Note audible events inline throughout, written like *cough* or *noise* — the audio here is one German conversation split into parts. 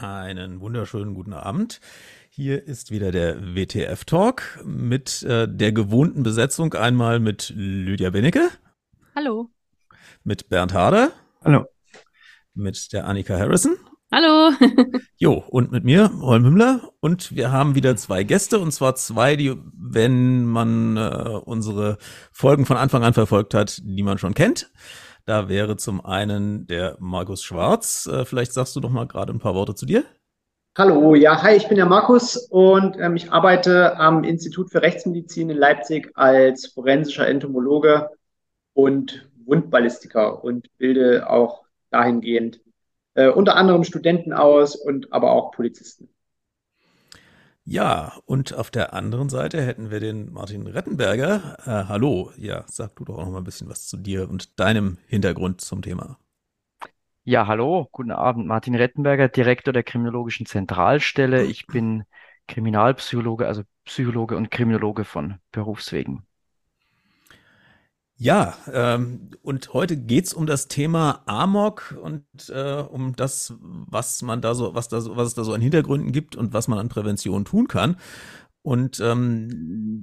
Einen wunderschönen guten Abend. Hier ist wieder der WTF Talk mit äh, der gewohnten Besetzung. Einmal mit Lydia Benecke. Hallo. Mit Bernd Harder. Hallo. Mit der Annika Harrison. Hallo. *laughs* jo, und mit mir, Holm Hümmler. Und wir haben wieder zwei Gäste, und zwar zwei, die, wenn man äh, unsere Folgen von Anfang an verfolgt hat, die man schon kennt. Da wäre zum einen der Markus Schwarz. Äh, vielleicht sagst du doch mal gerade ein paar Worte zu dir. Hallo, ja, hi, ich bin der Markus und ähm, ich arbeite am Institut für Rechtsmedizin in Leipzig als forensischer Entomologe und Wundballistiker und bilde auch dahingehend äh, unter anderem Studenten aus und aber auch Polizisten. Ja, und auf der anderen Seite hätten wir den Martin Rettenberger. Äh, hallo, ja, sag du doch auch noch mal ein bisschen was zu dir und deinem Hintergrund zum Thema. Ja, hallo, guten Abend. Martin Rettenberger, Direktor der Kriminologischen Zentralstelle. Ich bin Kriminalpsychologe, also Psychologe und Kriminologe von Berufswegen. Ja, ähm, und heute geht's um das Thema Amok und äh, um das, was man da so, was da so, was es da so an Hintergründen gibt und was man an Prävention tun kann. Und ähm,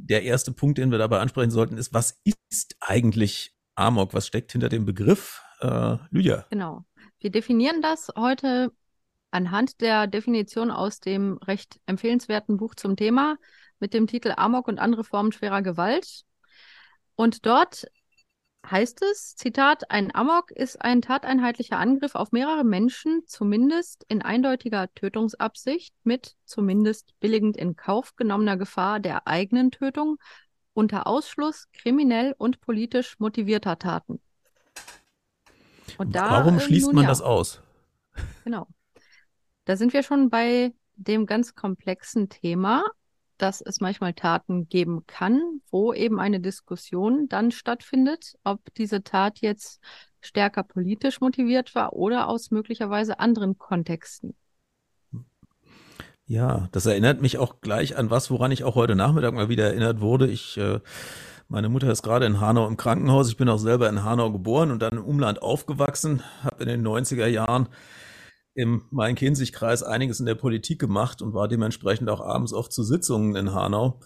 der erste Punkt, den wir dabei ansprechen sollten, ist, was ist eigentlich Amok? Was steckt hinter dem Begriff? Äh, Lydia. Genau. Wir definieren das heute anhand der Definition aus dem recht empfehlenswerten Buch zum Thema mit dem Titel Amok und andere Formen schwerer Gewalt. Und dort heißt es, Zitat, ein Amok ist ein tateinheitlicher Angriff auf mehrere Menschen, zumindest in eindeutiger Tötungsabsicht, mit zumindest billigend in Kauf genommener Gefahr der eigenen Tötung unter Ausschluss kriminell und politisch motivierter Taten. Und da, Warum äh, schließt man ja. das aus? Genau. Da sind wir schon bei dem ganz komplexen Thema dass es manchmal Taten geben kann, wo eben eine Diskussion dann stattfindet, ob diese Tat jetzt stärker politisch motiviert war oder aus möglicherweise anderen Kontexten. Ja, das erinnert mich auch gleich an was, woran ich auch heute Nachmittag mal wieder erinnert wurde. Ich, äh, meine Mutter ist gerade in Hanau im Krankenhaus. Ich bin auch selber in Hanau geboren und dann im Umland aufgewachsen, habe in den 90er Jahren im Main-Kinzig-Kreis einiges in der Politik gemacht und war dementsprechend auch abends oft zu Sitzungen in Hanau.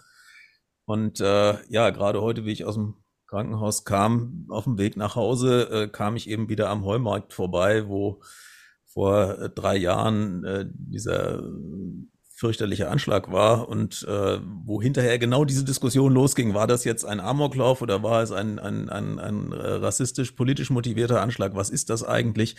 Und äh, ja, gerade heute, wie ich aus dem Krankenhaus kam, auf dem Weg nach Hause, äh, kam ich eben wieder am Heumarkt vorbei, wo vor äh, drei Jahren äh, dieser fürchterliche Anschlag war und äh, wo hinterher genau diese Diskussion losging. War das jetzt ein Amoklauf oder war es ein, ein, ein, ein rassistisch-politisch motivierter Anschlag? Was ist das eigentlich?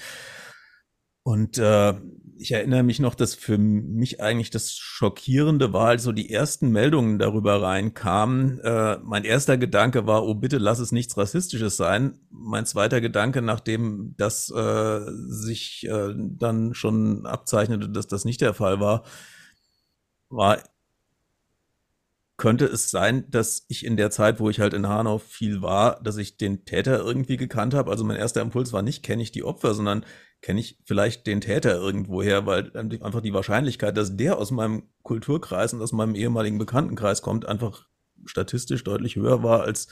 Und äh, ich erinnere mich noch, dass für mich eigentlich das Schockierende war, als so die ersten Meldungen darüber reinkamen. Äh, mein erster Gedanke war, oh bitte lass es nichts Rassistisches sein. Mein zweiter Gedanke, nachdem das äh, sich äh, dann schon abzeichnete, dass das nicht der Fall war, war, könnte es sein, dass ich in der Zeit, wo ich halt in Hanau viel war, dass ich den Täter irgendwie gekannt habe. Also mein erster Impuls war nicht, kenne ich die Opfer, sondern kenne ich vielleicht den Täter irgendwoher, weil einfach die Wahrscheinlichkeit, dass der aus meinem Kulturkreis und aus meinem ehemaligen Bekanntenkreis kommt, einfach statistisch deutlich höher war als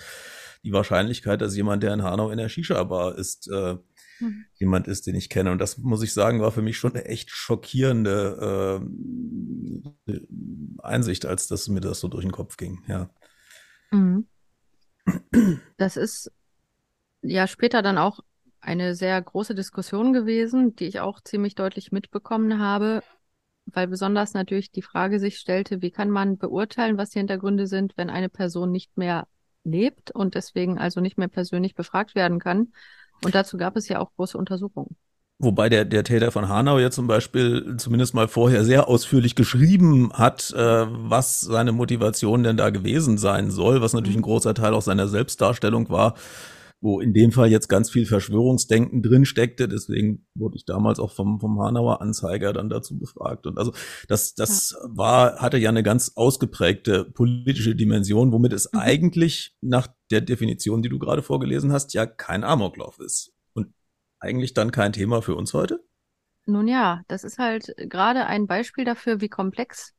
die Wahrscheinlichkeit, dass jemand, der in Hanau in der Shisha-Bar ist, äh, mhm. jemand ist, den ich kenne. Und das muss ich sagen, war für mich schon eine echt schockierende äh, Einsicht, als dass mir das so durch den Kopf ging. Ja. Mhm. Das ist ja später dann auch eine sehr große Diskussion gewesen, die ich auch ziemlich deutlich mitbekommen habe, weil besonders natürlich die Frage sich stellte, wie kann man beurteilen, was die Hintergründe sind, wenn eine Person nicht mehr lebt und deswegen also nicht mehr persönlich befragt werden kann. Und dazu gab es ja auch große Untersuchungen. Wobei der, der Täter von Hanau ja zum Beispiel zumindest mal vorher sehr ausführlich geschrieben hat, äh, was seine Motivation denn da gewesen sein soll, was natürlich ein großer Teil auch seiner Selbstdarstellung war wo in dem Fall jetzt ganz viel Verschwörungsdenken drin steckte. Deswegen wurde ich damals auch vom, vom Hanauer Anzeiger dann dazu befragt. Und also das, das ja. war, hatte ja eine ganz ausgeprägte politische Dimension, womit es mhm. eigentlich nach der Definition, die du gerade vorgelesen hast, ja kein Amoklauf ist. Und eigentlich dann kein Thema für uns heute? Nun ja, das ist halt gerade ein Beispiel dafür, wie komplex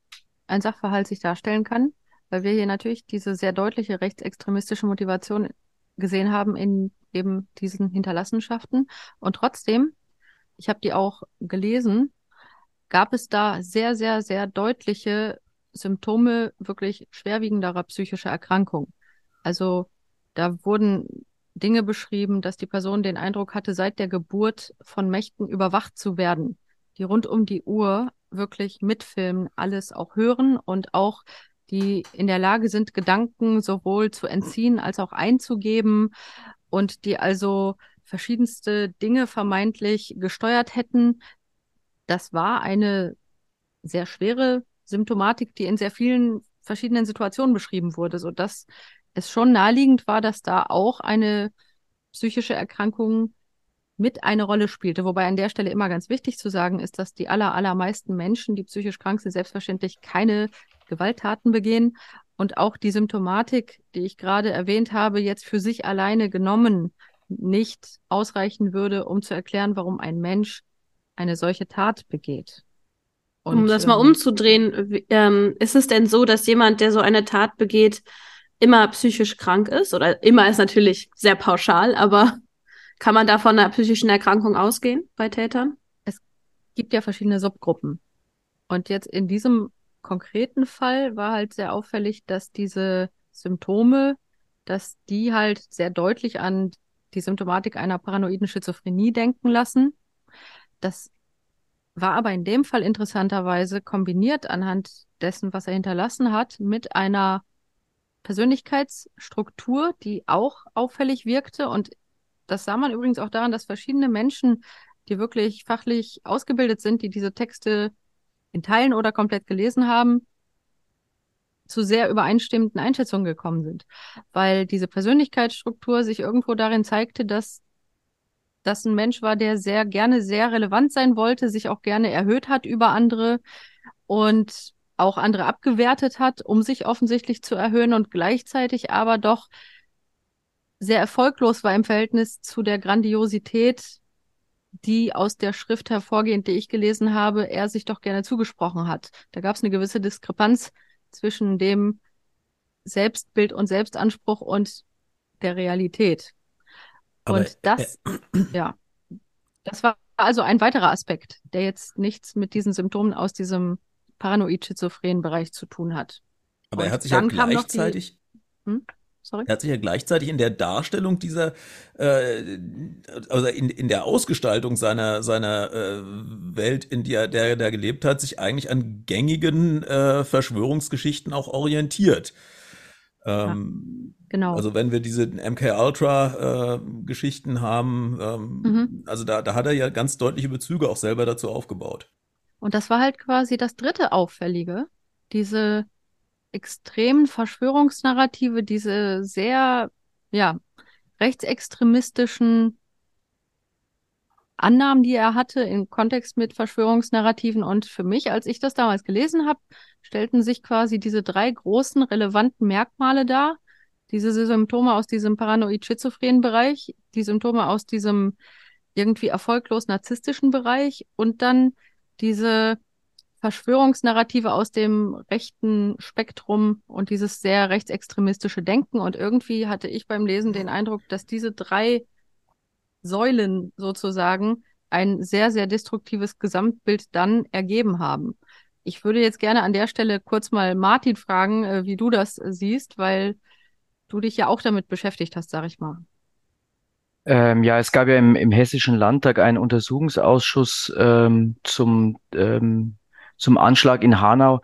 ein Sachverhalt sich darstellen kann, weil wir hier natürlich diese sehr deutliche rechtsextremistische Motivation gesehen haben in eben diesen Hinterlassenschaften. Und trotzdem, ich habe die auch gelesen, gab es da sehr, sehr, sehr deutliche Symptome wirklich schwerwiegenderer psychischer Erkrankung. Also da wurden Dinge beschrieben, dass die Person den Eindruck hatte, seit der Geburt von Mächten überwacht zu werden, die rund um die Uhr wirklich mitfilmen, alles auch hören und auch die in der Lage sind, Gedanken sowohl zu entziehen als auch einzugeben und die also verschiedenste Dinge vermeintlich gesteuert hätten. Das war eine sehr schwere Symptomatik, die in sehr vielen verschiedenen Situationen beschrieben wurde, so dass es schon naheliegend war, dass da auch eine psychische Erkrankung mit eine Rolle spielte. Wobei an der Stelle immer ganz wichtig zu sagen ist, dass die aller, allermeisten Menschen, die psychisch krank sind, selbstverständlich keine Gewalttaten begehen und auch die Symptomatik, die ich gerade erwähnt habe, jetzt für sich alleine genommen nicht ausreichen würde, um zu erklären, warum ein Mensch eine solche Tat begeht. Und, um das mal ähm, umzudrehen, ähm, ist es denn so, dass jemand, der so eine Tat begeht, immer psychisch krank ist? Oder immer ist natürlich sehr pauschal, aber *laughs* kann man da von einer psychischen Erkrankung ausgehen bei Tätern? Es gibt ja verschiedene Subgruppen. Und jetzt in diesem konkreten Fall war halt sehr auffällig, dass diese Symptome, dass die halt sehr deutlich an die Symptomatik einer paranoiden Schizophrenie denken lassen. Das war aber in dem Fall interessanterweise kombiniert anhand dessen, was er hinterlassen hat, mit einer Persönlichkeitsstruktur, die auch auffällig wirkte. Und das sah man übrigens auch daran, dass verschiedene Menschen, die wirklich fachlich ausgebildet sind, die diese Texte in Teilen oder komplett gelesen haben, zu sehr übereinstimmenden Einschätzungen gekommen sind. Weil diese Persönlichkeitsstruktur sich irgendwo darin zeigte, dass das ein Mensch war, der sehr gerne sehr relevant sein wollte, sich auch gerne erhöht hat über andere und auch andere abgewertet hat, um sich offensichtlich zu erhöhen und gleichzeitig aber doch sehr erfolglos war im Verhältnis zu der Grandiosität, die aus der Schrift hervorgehend, die ich gelesen habe, er sich doch gerne zugesprochen hat. Da gab es eine gewisse Diskrepanz zwischen dem Selbstbild und Selbstanspruch und der Realität. Aber und das, äh, *clears throat* ja, das war also ein weiterer Aspekt, der jetzt nichts mit diesen Symptomen aus diesem paranoid-schizophrenen Bereich zu tun hat. Aber und er hat sich ja gleichzeitig. Die, hm? Sorry? Er hat sich ja gleichzeitig in der Darstellung dieser, äh, also in, in der Ausgestaltung seiner, seiner äh, Welt, in der, der der gelebt hat, sich eigentlich an gängigen äh, Verschwörungsgeschichten auch orientiert. Ähm, ja, genau. Also wenn wir diese MK Ultra äh, Geschichten haben, ähm, mhm. also da, da hat er ja ganz deutliche Bezüge auch selber dazu aufgebaut. Und das war halt quasi das dritte Auffällige, diese extremen Verschwörungsnarrative, diese sehr, ja, rechtsextremistischen Annahmen, die er hatte im Kontext mit Verschwörungsnarrativen. Und für mich, als ich das damals gelesen habe, stellten sich quasi diese drei großen relevanten Merkmale dar. Diese Symptome aus diesem paranoid-schizophrenen Bereich, die Symptome aus diesem irgendwie erfolglos narzisstischen Bereich und dann diese Verschwörungsnarrative aus dem rechten Spektrum und dieses sehr rechtsextremistische Denken. Und irgendwie hatte ich beim Lesen den Eindruck, dass diese drei Säulen sozusagen ein sehr, sehr destruktives Gesamtbild dann ergeben haben. Ich würde jetzt gerne an der Stelle kurz mal Martin fragen, äh, wie du das siehst, weil du dich ja auch damit beschäftigt hast, sag ich mal. Ähm, ja, es gab ja im, im Hessischen Landtag einen Untersuchungsausschuss ähm, zum ähm, zum Anschlag in Hanau.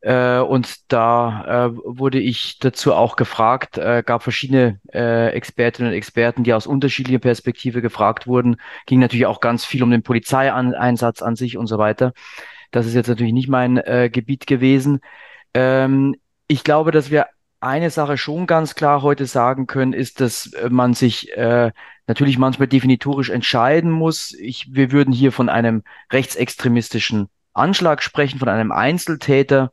Äh, und da äh, wurde ich dazu auch gefragt, äh, gab verschiedene äh, Expertinnen und Experten, die aus unterschiedlicher Perspektive gefragt wurden. Ging natürlich auch ganz viel um den Polizeieinsatz an sich und so weiter. Das ist jetzt natürlich nicht mein äh, Gebiet gewesen. Ähm, ich glaube, dass wir eine Sache schon ganz klar heute sagen können, ist, dass äh, man sich äh, natürlich manchmal definitorisch entscheiden muss. Ich, wir würden hier von einem rechtsextremistischen Anschlag sprechen, von einem Einzeltäter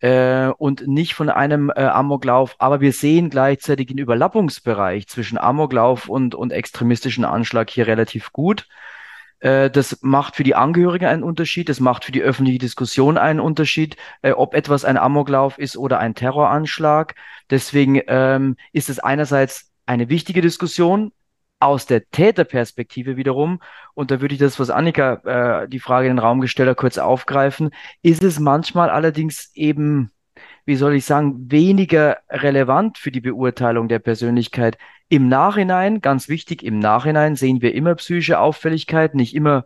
äh, und nicht von einem äh, Amoklauf. Aber wir sehen gleichzeitig den Überlappungsbereich zwischen Amoklauf und, und extremistischen Anschlag hier relativ gut. Äh, das macht für die Angehörigen einen Unterschied, das macht für die öffentliche Diskussion einen Unterschied, äh, ob etwas ein Amoklauf ist oder ein Terroranschlag. Deswegen ähm, ist es einerseits eine wichtige Diskussion, Aus der Täterperspektive wiederum, und da würde ich das, was Annika äh, die Frage in den Raum gestellt hat, kurz aufgreifen, ist es manchmal allerdings eben, wie soll ich sagen, weniger relevant für die Beurteilung der Persönlichkeit. Im Nachhinein, ganz wichtig, im Nachhinein sehen wir immer psychische Auffälligkeiten, nicht immer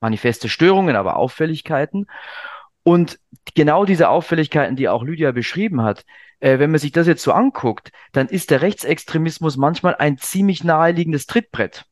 manifeste Störungen, aber Auffälligkeiten. Und genau diese Auffälligkeiten, die auch Lydia beschrieben hat, äh, wenn man sich das jetzt so anguckt, dann ist der Rechtsextremismus manchmal ein ziemlich naheliegendes Trittbrett.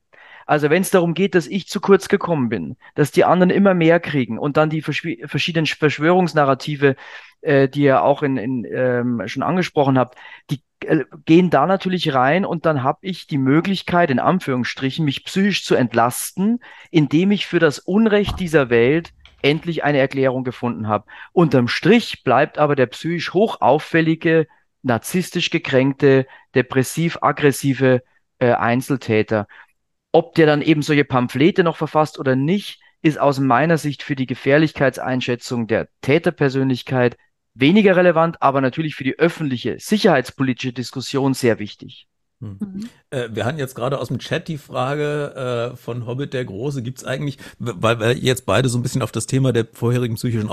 Also wenn es darum geht, dass ich zu kurz gekommen bin, dass die anderen immer mehr kriegen und dann die verschiedenen Verschwörungsnarrative, äh, die ihr auch in, in, ähm, schon angesprochen habt, die äh, gehen da natürlich rein und dann habe ich die Möglichkeit, in Anführungsstrichen, mich psychisch zu entlasten, indem ich für das Unrecht dieser Welt endlich eine Erklärung gefunden habe. Unterm Strich bleibt aber der psychisch hochauffällige, narzisstisch gekränkte, depressiv-aggressive äh, Einzeltäter. Ob der dann eben solche Pamphlete noch verfasst oder nicht, ist aus meiner Sicht für die Gefährlichkeitseinschätzung der Täterpersönlichkeit weniger relevant, aber natürlich für die öffentliche sicherheitspolitische Diskussion sehr wichtig. Hm. Mhm. Äh, wir hatten jetzt gerade aus dem Chat die Frage äh, von Hobbit der Große, gibt es eigentlich, weil, ihr jetzt beide so ein bisschen auf das Thema der vorherigen psychischen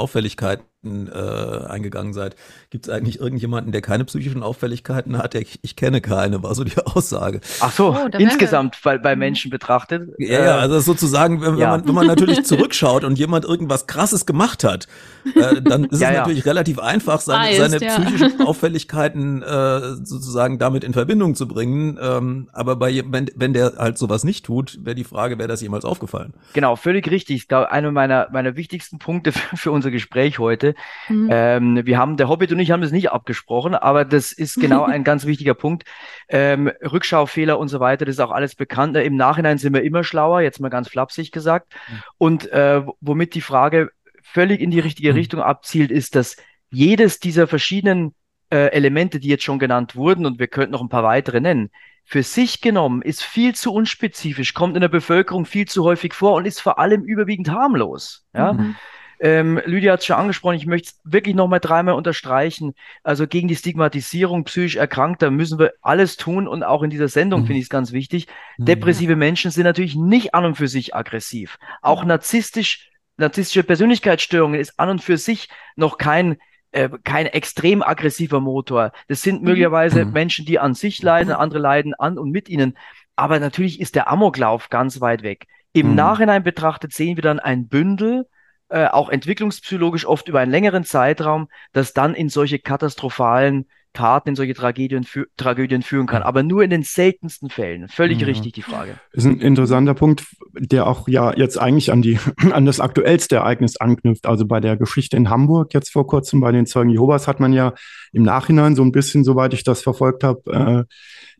Auffälligkeiten äh, eingegangen seid, gibt es eigentlich irgendjemanden, der keine psychischen Auffälligkeiten hat? Ich, ich kenne keine, war so die *laughs* Aussage. Ach so, oh, insgesamt weil, bei mhm. Menschen betrachtet. Ja, ja, also sozusagen, wenn, ja. man, wenn man natürlich *laughs* zurückschaut und jemand irgendwas Krasses gemacht hat, äh, dann ist ja, es natürlich relativ einfach, seine, seine psychischen *laughs* Auffälligkeiten äh, sozusagen damit in Verbindung zu bringen. Ähm, aber bei, wenn, wenn der halt sowas nicht tut, wäre die Frage, wäre das jemals aufgefallen? Genau, völlig richtig. Ich glaube, einer meiner, meiner wichtigsten Punkte für, für unser Gespräch heute. Mhm. Ähm, wir haben, der Hobbit und ich haben das nicht abgesprochen, aber das ist genau *laughs* ein ganz wichtiger Punkt. Ähm, Rückschaufehler und so weiter, das ist auch alles bekannt. Im Nachhinein sind wir immer schlauer, jetzt mal ganz flapsig gesagt. Mhm. Und äh, womit die Frage völlig in die richtige mhm. Richtung abzielt, ist, dass jedes dieser verschiedenen äh, Elemente, die jetzt schon genannt wurden, und wir könnten noch ein paar weitere nennen, für sich genommen ist viel zu unspezifisch, kommt in der Bevölkerung viel zu häufig vor und ist vor allem überwiegend harmlos. Ja? Mhm. Ähm, Lydia hat es schon angesprochen, ich möchte es wirklich nochmal dreimal unterstreichen. Also gegen die Stigmatisierung psychisch Erkrankter müssen wir alles tun und auch in dieser Sendung mhm. finde ich es ganz wichtig. Mhm. Depressive Menschen sind natürlich nicht an und für sich aggressiv. Auch narzisstisch, narzisstische Persönlichkeitsstörungen ist an und für sich noch kein äh, kein extrem aggressiver Motor. Das sind mhm. möglicherweise mhm. Menschen, die an sich leiden, andere leiden an und mit ihnen. Aber natürlich ist der Amoklauf ganz weit weg. Im mhm. Nachhinein betrachtet sehen wir dann ein Bündel, äh, auch entwicklungspsychologisch oft über einen längeren Zeitraum, das dann in solche katastrophalen Taten in solche Tragödien, fü Tragödien führen kann. Aber nur in den seltensten Fällen. Völlig ja. richtig die Frage. Ist ein interessanter Punkt, der auch ja jetzt eigentlich an die, *laughs* an das aktuellste Ereignis anknüpft. Also bei der Geschichte in Hamburg jetzt vor kurzem bei den Zeugen Jehovas hat man ja im Nachhinein so ein bisschen, soweit ich das verfolgt habe, äh,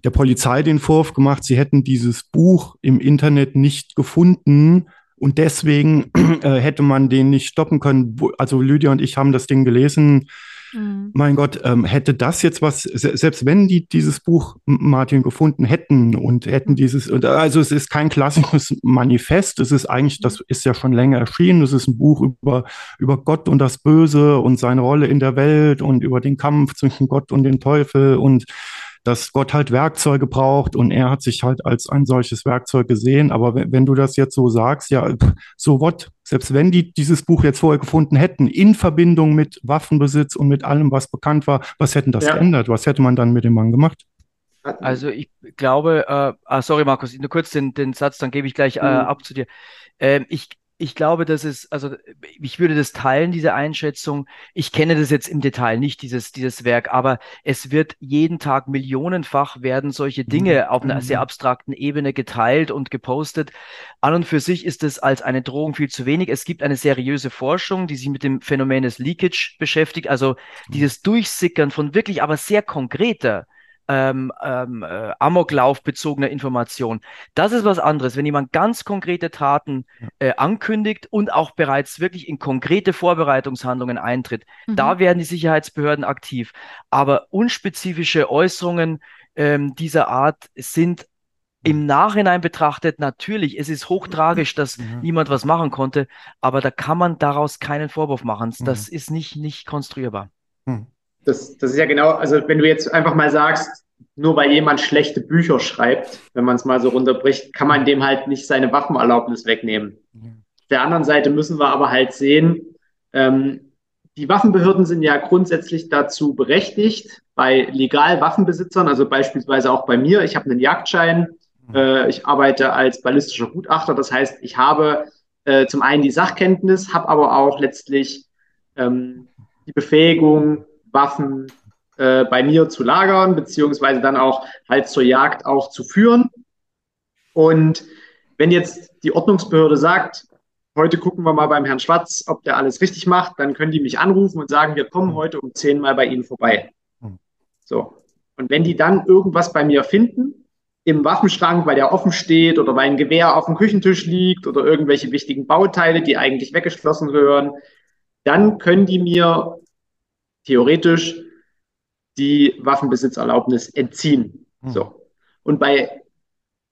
der Polizei den Vorwurf gemacht, sie hätten dieses Buch im Internet nicht gefunden, und deswegen *clears throat* äh, hätte man den nicht stoppen können. Also Lydia und ich haben das Ding gelesen Mhm. Mein Gott, ähm, hätte das jetzt was, selbst wenn die dieses Buch Martin gefunden hätten und hätten dieses, also es ist kein klassisches *laughs* Manifest, es ist eigentlich, das mhm. ist ja schon länger erschienen, es ist ein Buch über, über Gott und das Böse und seine Rolle in der Welt und über den Kampf zwischen Gott und dem Teufel und dass Gott halt Werkzeuge braucht und er hat sich halt als ein solches Werkzeug gesehen. Aber wenn, wenn du das jetzt so sagst, ja, so what? Selbst wenn die dieses Buch jetzt vorher gefunden hätten, in Verbindung mit Waffenbesitz und mit allem, was bekannt war, was hätten das ja. geändert? Was hätte man dann mit dem Mann gemacht? Also ich glaube, äh, ah, sorry Markus, nur kurz den, den Satz, dann gebe ich gleich äh, mhm. ab zu dir. Ähm, ich, ich glaube, dass es, also ich würde das teilen, diese Einschätzung. Ich kenne das jetzt im Detail nicht, dieses, dieses Werk, aber es wird jeden Tag millionenfach werden solche Dinge mhm. auf einer sehr mhm. abstrakten Ebene geteilt und gepostet. An und für sich ist es als eine Drohung viel zu wenig. Es gibt eine seriöse Forschung, die sich mit dem Phänomen des Leakage beschäftigt, also mhm. dieses Durchsickern von wirklich aber sehr konkreter ähm, ähm, äh, Amoklauf bezogener Information. Das ist was anderes, wenn jemand ganz konkrete Taten äh, ankündigt und auch bereits wirklich in konkrete Vorbereitungshandlungen eintritt. Mhm. Da werden die Sicherheitsbehörden aktiv. Aber unspezifische Äußerungen ähm, dieser Art sind im Nachhinein betrachtet, natürlich, es ist hochtragisch, dass mhm. niemand was machen konnte, aber da kann man daraus keinen Vorwurf machen. Das mhm. ist nicht, nicht konstruierbar. Mhm. Das, das ist ja genau, also wenn du jetzt einfach mal sagst, nur weil jemand schlechte Bücher schreibt, wenn man es mal so runterbricht, kann man dem halt nicht seine Waffenerlaubnis wegnehmen. Auf der anderen Seite müssen wir aber halt sehen, ähm, die Waffenbehörden sind ja grundsätzlich dazu berechtigt, bei legal Waffenbesitzern, also beispielsweise auch bei mir, ich habe einen Jagdschein, mhm. äh, ich arbeite als ballistischer Gutachter, das heißt, ich habe äh, zum einen die Sachkenntnis, habe aber auch letztlich ähm, die Befähigung, Waffen äh, bei mir zu lagern, beziehungsweise dann auch halt zur Jagd auch zu führen. Und wenn jetzt die Ordnungsbehörde sagt, heute gucken wir mal beim Herrn Schwarz, ob der alles richtig macht, dann können die mich anrufen und sagen, wir kommen heute um zehn Mal bei Ihnen vorbei. Hm. So. Und wenn die dann irgendwas bei mir finden, im Waffenschrank, weil der offen steht oder weil ein Gewehr auf dem Küchentisch liegt oder irgendwelche wichtigen Bauteile, die eigentlich weggeschlossen gehören, dann können die mir theoretisch die Waffenbesitzerlaubnis entziehen. Hm. So. Und bei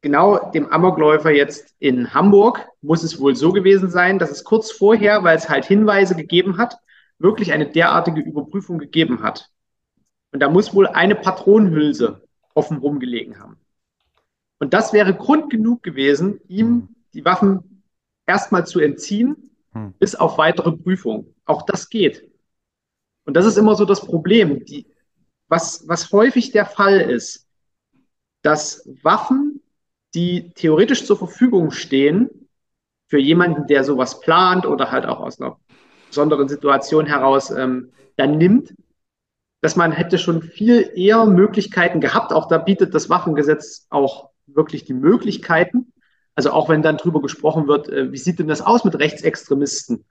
genau dem Amokläufer jetzt in Hamburg muss es wohl so gewesen sein, dass es kurz vorher, weil es halt Hinweise gegeben hat, wirklich eine derartige Überprüfung gegeben hat. Und da muss wohl eine Patronenhülse offen rumgelegen haben. Und das wäre Grund genug gewesen, ihm hm. die Waffen erstmal zu entziehen, hm. bis auf weitere Prüfung. Auch das geht. Und das ist immer so das Problem. Die, was, was häufig der Fall ist, dass Waffen, die theoretisch zur Verfügung stehen, für jemanden, der sowas plant oder halt auch aus einer besonderen Situation heraus ähm, dann nimmt, dass man hätte schon viel eher Möglichkeiten gehabt. Auch da bietet das Waffengesetz auch wirklich die Möglichkeiten. Also auch wenn dann drüber gesprochen wird, äh, wie sieht denn das aus mit Rechtsextremisten,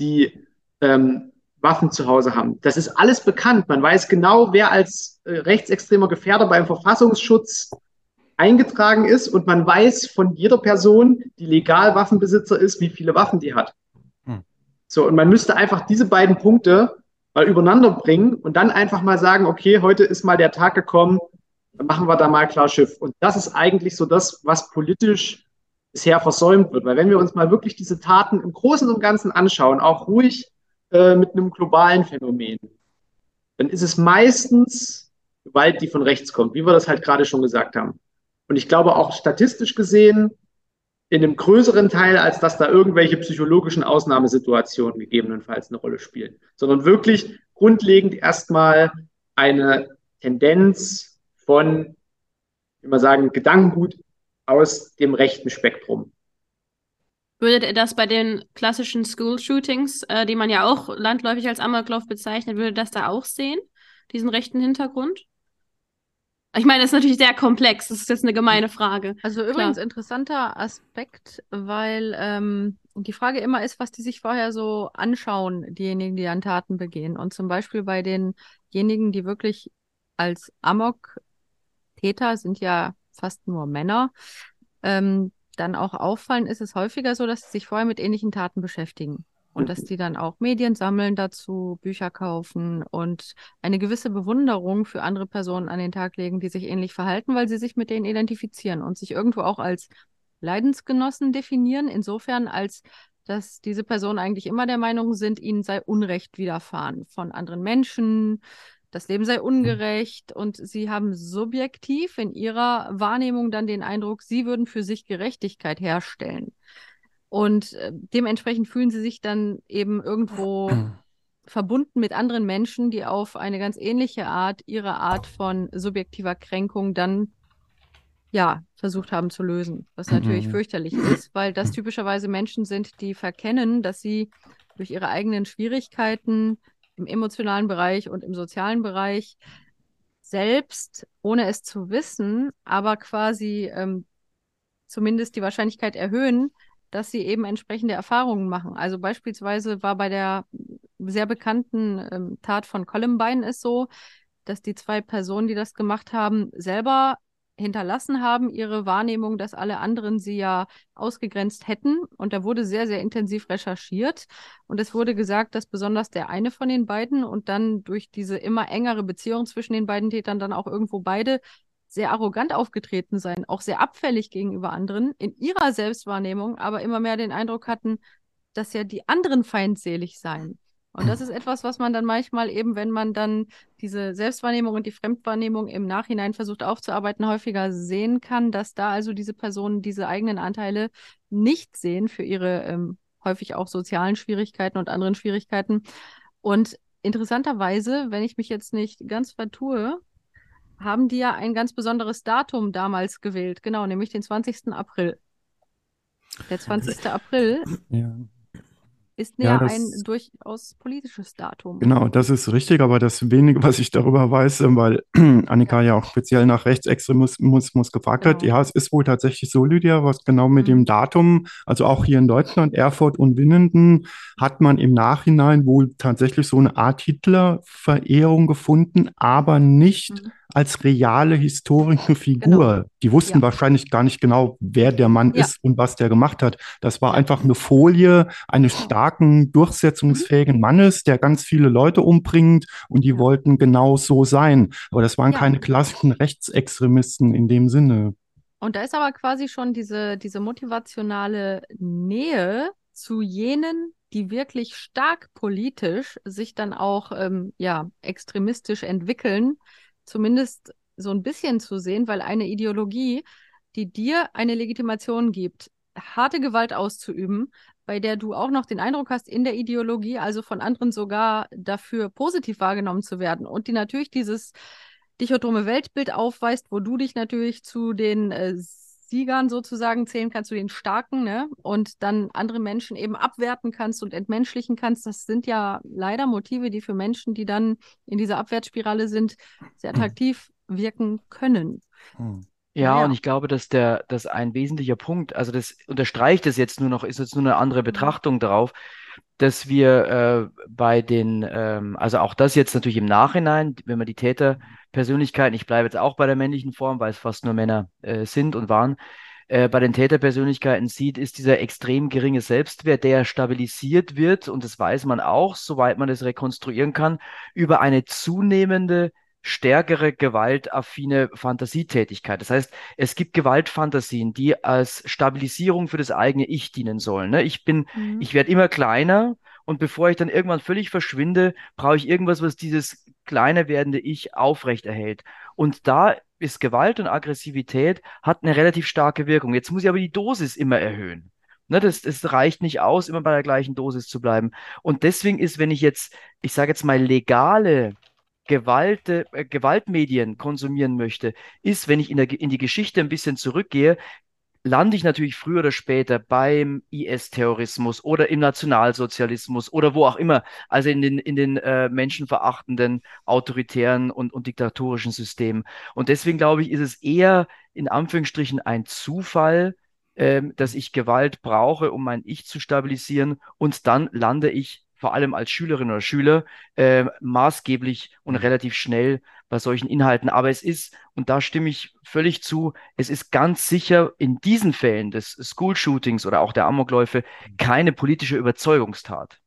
die ähm, Waffen zu Hause haben. Das ist alles bekannt. Man weiß genau, wer als äh, rechtsextremer Gefährder beim Verfassungsschutz eingetragen ist und man weiß von jeder Person, die legal Waffenbesitzer ist, wie viele Waffen die hat. Hm. So, und man müsste einfach diese beiden Punkte mal übereinander bringen und dann einfach mal sagen, okay, heute ist mal der Tag gekommen, dann machen wir da mal klar Schiff. Und das ist eigentlich so das, was politisch bisher versäumt wird. Weil wenn wir uns mal wirklich diese Taten im Großen und Ganzen anschauen, auch ruhig äh, mit einem globalen Phänomen, dann ist es meistens Gewalt, die von rechts kommt, wie wir das halt gerade schon gesagt haben. Und ich glaube auch statistisch gesehen in einem größeren Teil, als dass da irgendwelche psychologischen Ausnahmesituationen gegebenenfalls eine Rolle spielen, sondern wirklich grundlegend erstmal eine Tendenz von, wie man sagen, Gedankengut aus dem rechten Spektrum. Würdet ihr das bei den klassischen School-Shootings, äh, die man ja auch landläufig als Amoklauf bezeichnet, würde das da auch sehen, diesen rechten Hintergrund? Ich meine, das ist natürlich sehr komplex. Das ist jetzt eine gemeine Frage. Also übrigens Klar. interessanter Aspekt, weil ähm, die Frage immer ist, was die sich vorher so anschauen, diejenigen, die an Taten begehen. Und zum Beispiel bei denjenigen, die wirklich als Amok Täter sind ja fast nur Männer, ähm, dann auch auffallen, ist es häufiger so, dass sie sich vorher mit ähnlichen Taten beschäftigen. Und dass die dann auch Medien sammeln dazu, Bücher kaufen und eine gewisse Bewunderung für andere Personen an den Tag legen, die sich ähnlich verhalten, weil sie sich mit denen identifizieren und sich irgendwo auch als Leidensgenossen definieren, insofern als dass diese Personen eigentlich immer der Meinung sind, ihnen sei Unrecht widerfahren von anderen Menschen, das Leben sei mhm. ungerecht und sie haben subjektiv in ihrer Wahrnehmung dann den Eindruck, sie würden für sich Gerechtigkeit herstellen. Und äh, dementsprechend fühlen sie sich dann eben irgendwo *clears throat* verbunden mit anderen Menschen, die auf eine ganz ähnliche Art ihre Art von subjektiver Kränkung dann ja versucht haben zu lösen, was natürlich mhm. fürchterlich ist, weil das typischerweise Menschen sind, die verkennen, dass sie durch ihre eigenen Schwierigkeiten im emotionalen Bereich und im sozialen Bereich selbst, ohne es zu wissen, aber quasi ähm, zumindest die Wahrscheinlichkeit erhöhen, dass sie eben entsprechende Erfahrungen machen. Also beispielsweise war bei der sehr bekannten ähm, Tat von Columbine es so, dass die zwei Personen, die das gemacht haben, selber hinterlassen haben, ihre Wahrnehmung, dass alle anderen sie ja ausgegrenzt hätten. Und da wurde sehr, sehr intensiv recherchiert. Und es wurde gesagt, dass besonders der eine von den beiden und dann durch diese immer engere Beziehung zwischen den beiden Tätern dann auch irgendwo beide sehr arrogant aufgetreten seien, auch sehr abfällig gegenüber anderen, in ihrer Selbstwahrnehmung aber immer mehr den Eindruck hatten, dass ja die anderen feindselig seien. Und das ist etwas, was man dann manchmal eben, wenn man dann diese Selbstwahrnehmung und die Fremdwahrnehmung im Nachhinein versucht aufzuarbeiten, häufiger sehen kann, dass da also diese Personen diese eigenen Anteile nicht sehen für ihre ähm, häufig auch sozialen Schwierigkeiten und anderen Schwierigkeiten. Und interessanterweise, wenn ich mich jetzt nicht ganz vertue, haben die ja ein ganz besonderes Datum damals gewählt, genau, nämlich den 20. April. Der 20. April Ja. Ist Ja, ja das- ein durchaus politisches Datum. Genau, das ist richtig, aber das wenige, was ich darüber weiß, äh, weil *clears throat* Annika ja auch speziell nach Rechtsextremismus gefragt hat, Genau. ja, es ist wohl tatsächlich so, Lydia, was genau mit Mhm. dem Datum, also auch hier in Deutschland, Erfurt und Winnenden, hat man im Nachhinein wohl tatsächlich so eine Art Hitler-Verehrung gefunden, aber nicht Mhm. Als reale historische Figur. Die wussten Ja. wahrscheinlich gar nicht genau, wer der Mann Ja. ist und was der gemacht hat. Das war einfach eine Folie eines starken, durchsetzungsfähigen Mannes, der ganz viele Leute umbringt und die wollten genau so sein. Aber das waren keine klassischen Rechtsextremisten in dem Sinne. Und da ist aber quasi schon diese, diese motivationale Nähe zu jenen, die wirklich stark politisch sich dann auch ähm, ja, extremistisch entwickeln, zumindest so ein bisschen zu sehen, weil eine Ideologie, die dir eine Legitimation gibt, harte Gewalt auszuüben, bei der du auch noch den Eindruck hast, in der Ideologie, also von anderen sogar dafür positiv wahrgenommen zu werden und die natürlich dieses dichotome Weltbild aufweist, wo du dich natürlich zu den äh, Siegern sozusagen zählen kannst, zu den Starken, ne? Und dann andere Menschen eben abwerten kannst und entmenschlichen kannst. Das sind ja leider Motive, die für Menschen, die dann in dieser Abwärtsspirale sind, sehr attraktiv wirken können. Ja, Ja. und ich glaube, dass der, dass ein wesentlicher Punkt, also das unterstreicht es jetzt nur noch, ist jetzt nur eine andere Betrachtung darauf, dass wir äh, bei den, ähm, also auch das jetzt natürlich im Nachhinein, wenn man die Täterpersönlichkeiten, ich bleibe jetzt auch bei der männlichen Form, weil es fast nur Männer äh, sind und waren, äh, bei den Täterpersönlichkeiten sieht, ist dieser extrem geringe Selbstwert, der stabilisiert wird, und das weiß man auch, soweit man das rekonstruieren kann, über eine zunehmende stärkere gewaltaffine Fantasietätigkeit. Das heißt, es gibt Gewaltfantasien, die als Stabilisierung für das eigene Ich dienen sollen. Ne? Ich bin, Mhm. ich werde immer kleiner und bevor ich dann irgendwann völlig verschwinde, brauche ich irgendwas, was dieses kleiner werdende Ich aufrechterhält. Und da ist Gewalt und Aggressivität hat eine relativ starke Wirkung. Jetzt muss ich aber die Dosis immer erhöhen. Ne, das, das reicht nicht aus, immer bei der gleichen Dosis zu bleiben. Und deswegen ist, wenn ich jetzt, ich sage jetzt mal, legale Gewalt, äh, Gewaltmedien konsumieren möchte, ist, wenn ich in, der, in die Geschichte ein bisschen zurückgehe, lande ich natürlich früher oder später beim IS-Terrorismus oder im Nationalsozialismus oder wo auch immer, also in den, in den äh, menschenverachtenden, autoritären und, und diktatorischen Systemen. Und deswegen glaube ich, ist es eher in Anführungsstrichen ein Zufall, ähm, dass ich Gewalt brauche, um mein Ich zu stabilisieren und dann lande ich vor allem als Schülerin oder Schüler äh, maßgeblich und relativ schnell bei solchen Inhalten. Aber es ist, und da stimme ich völlig zu, es ist ganz sicher in diesen Fällen des School-Shootings oder auch der Amokläufe keine politische Überzeugungstat.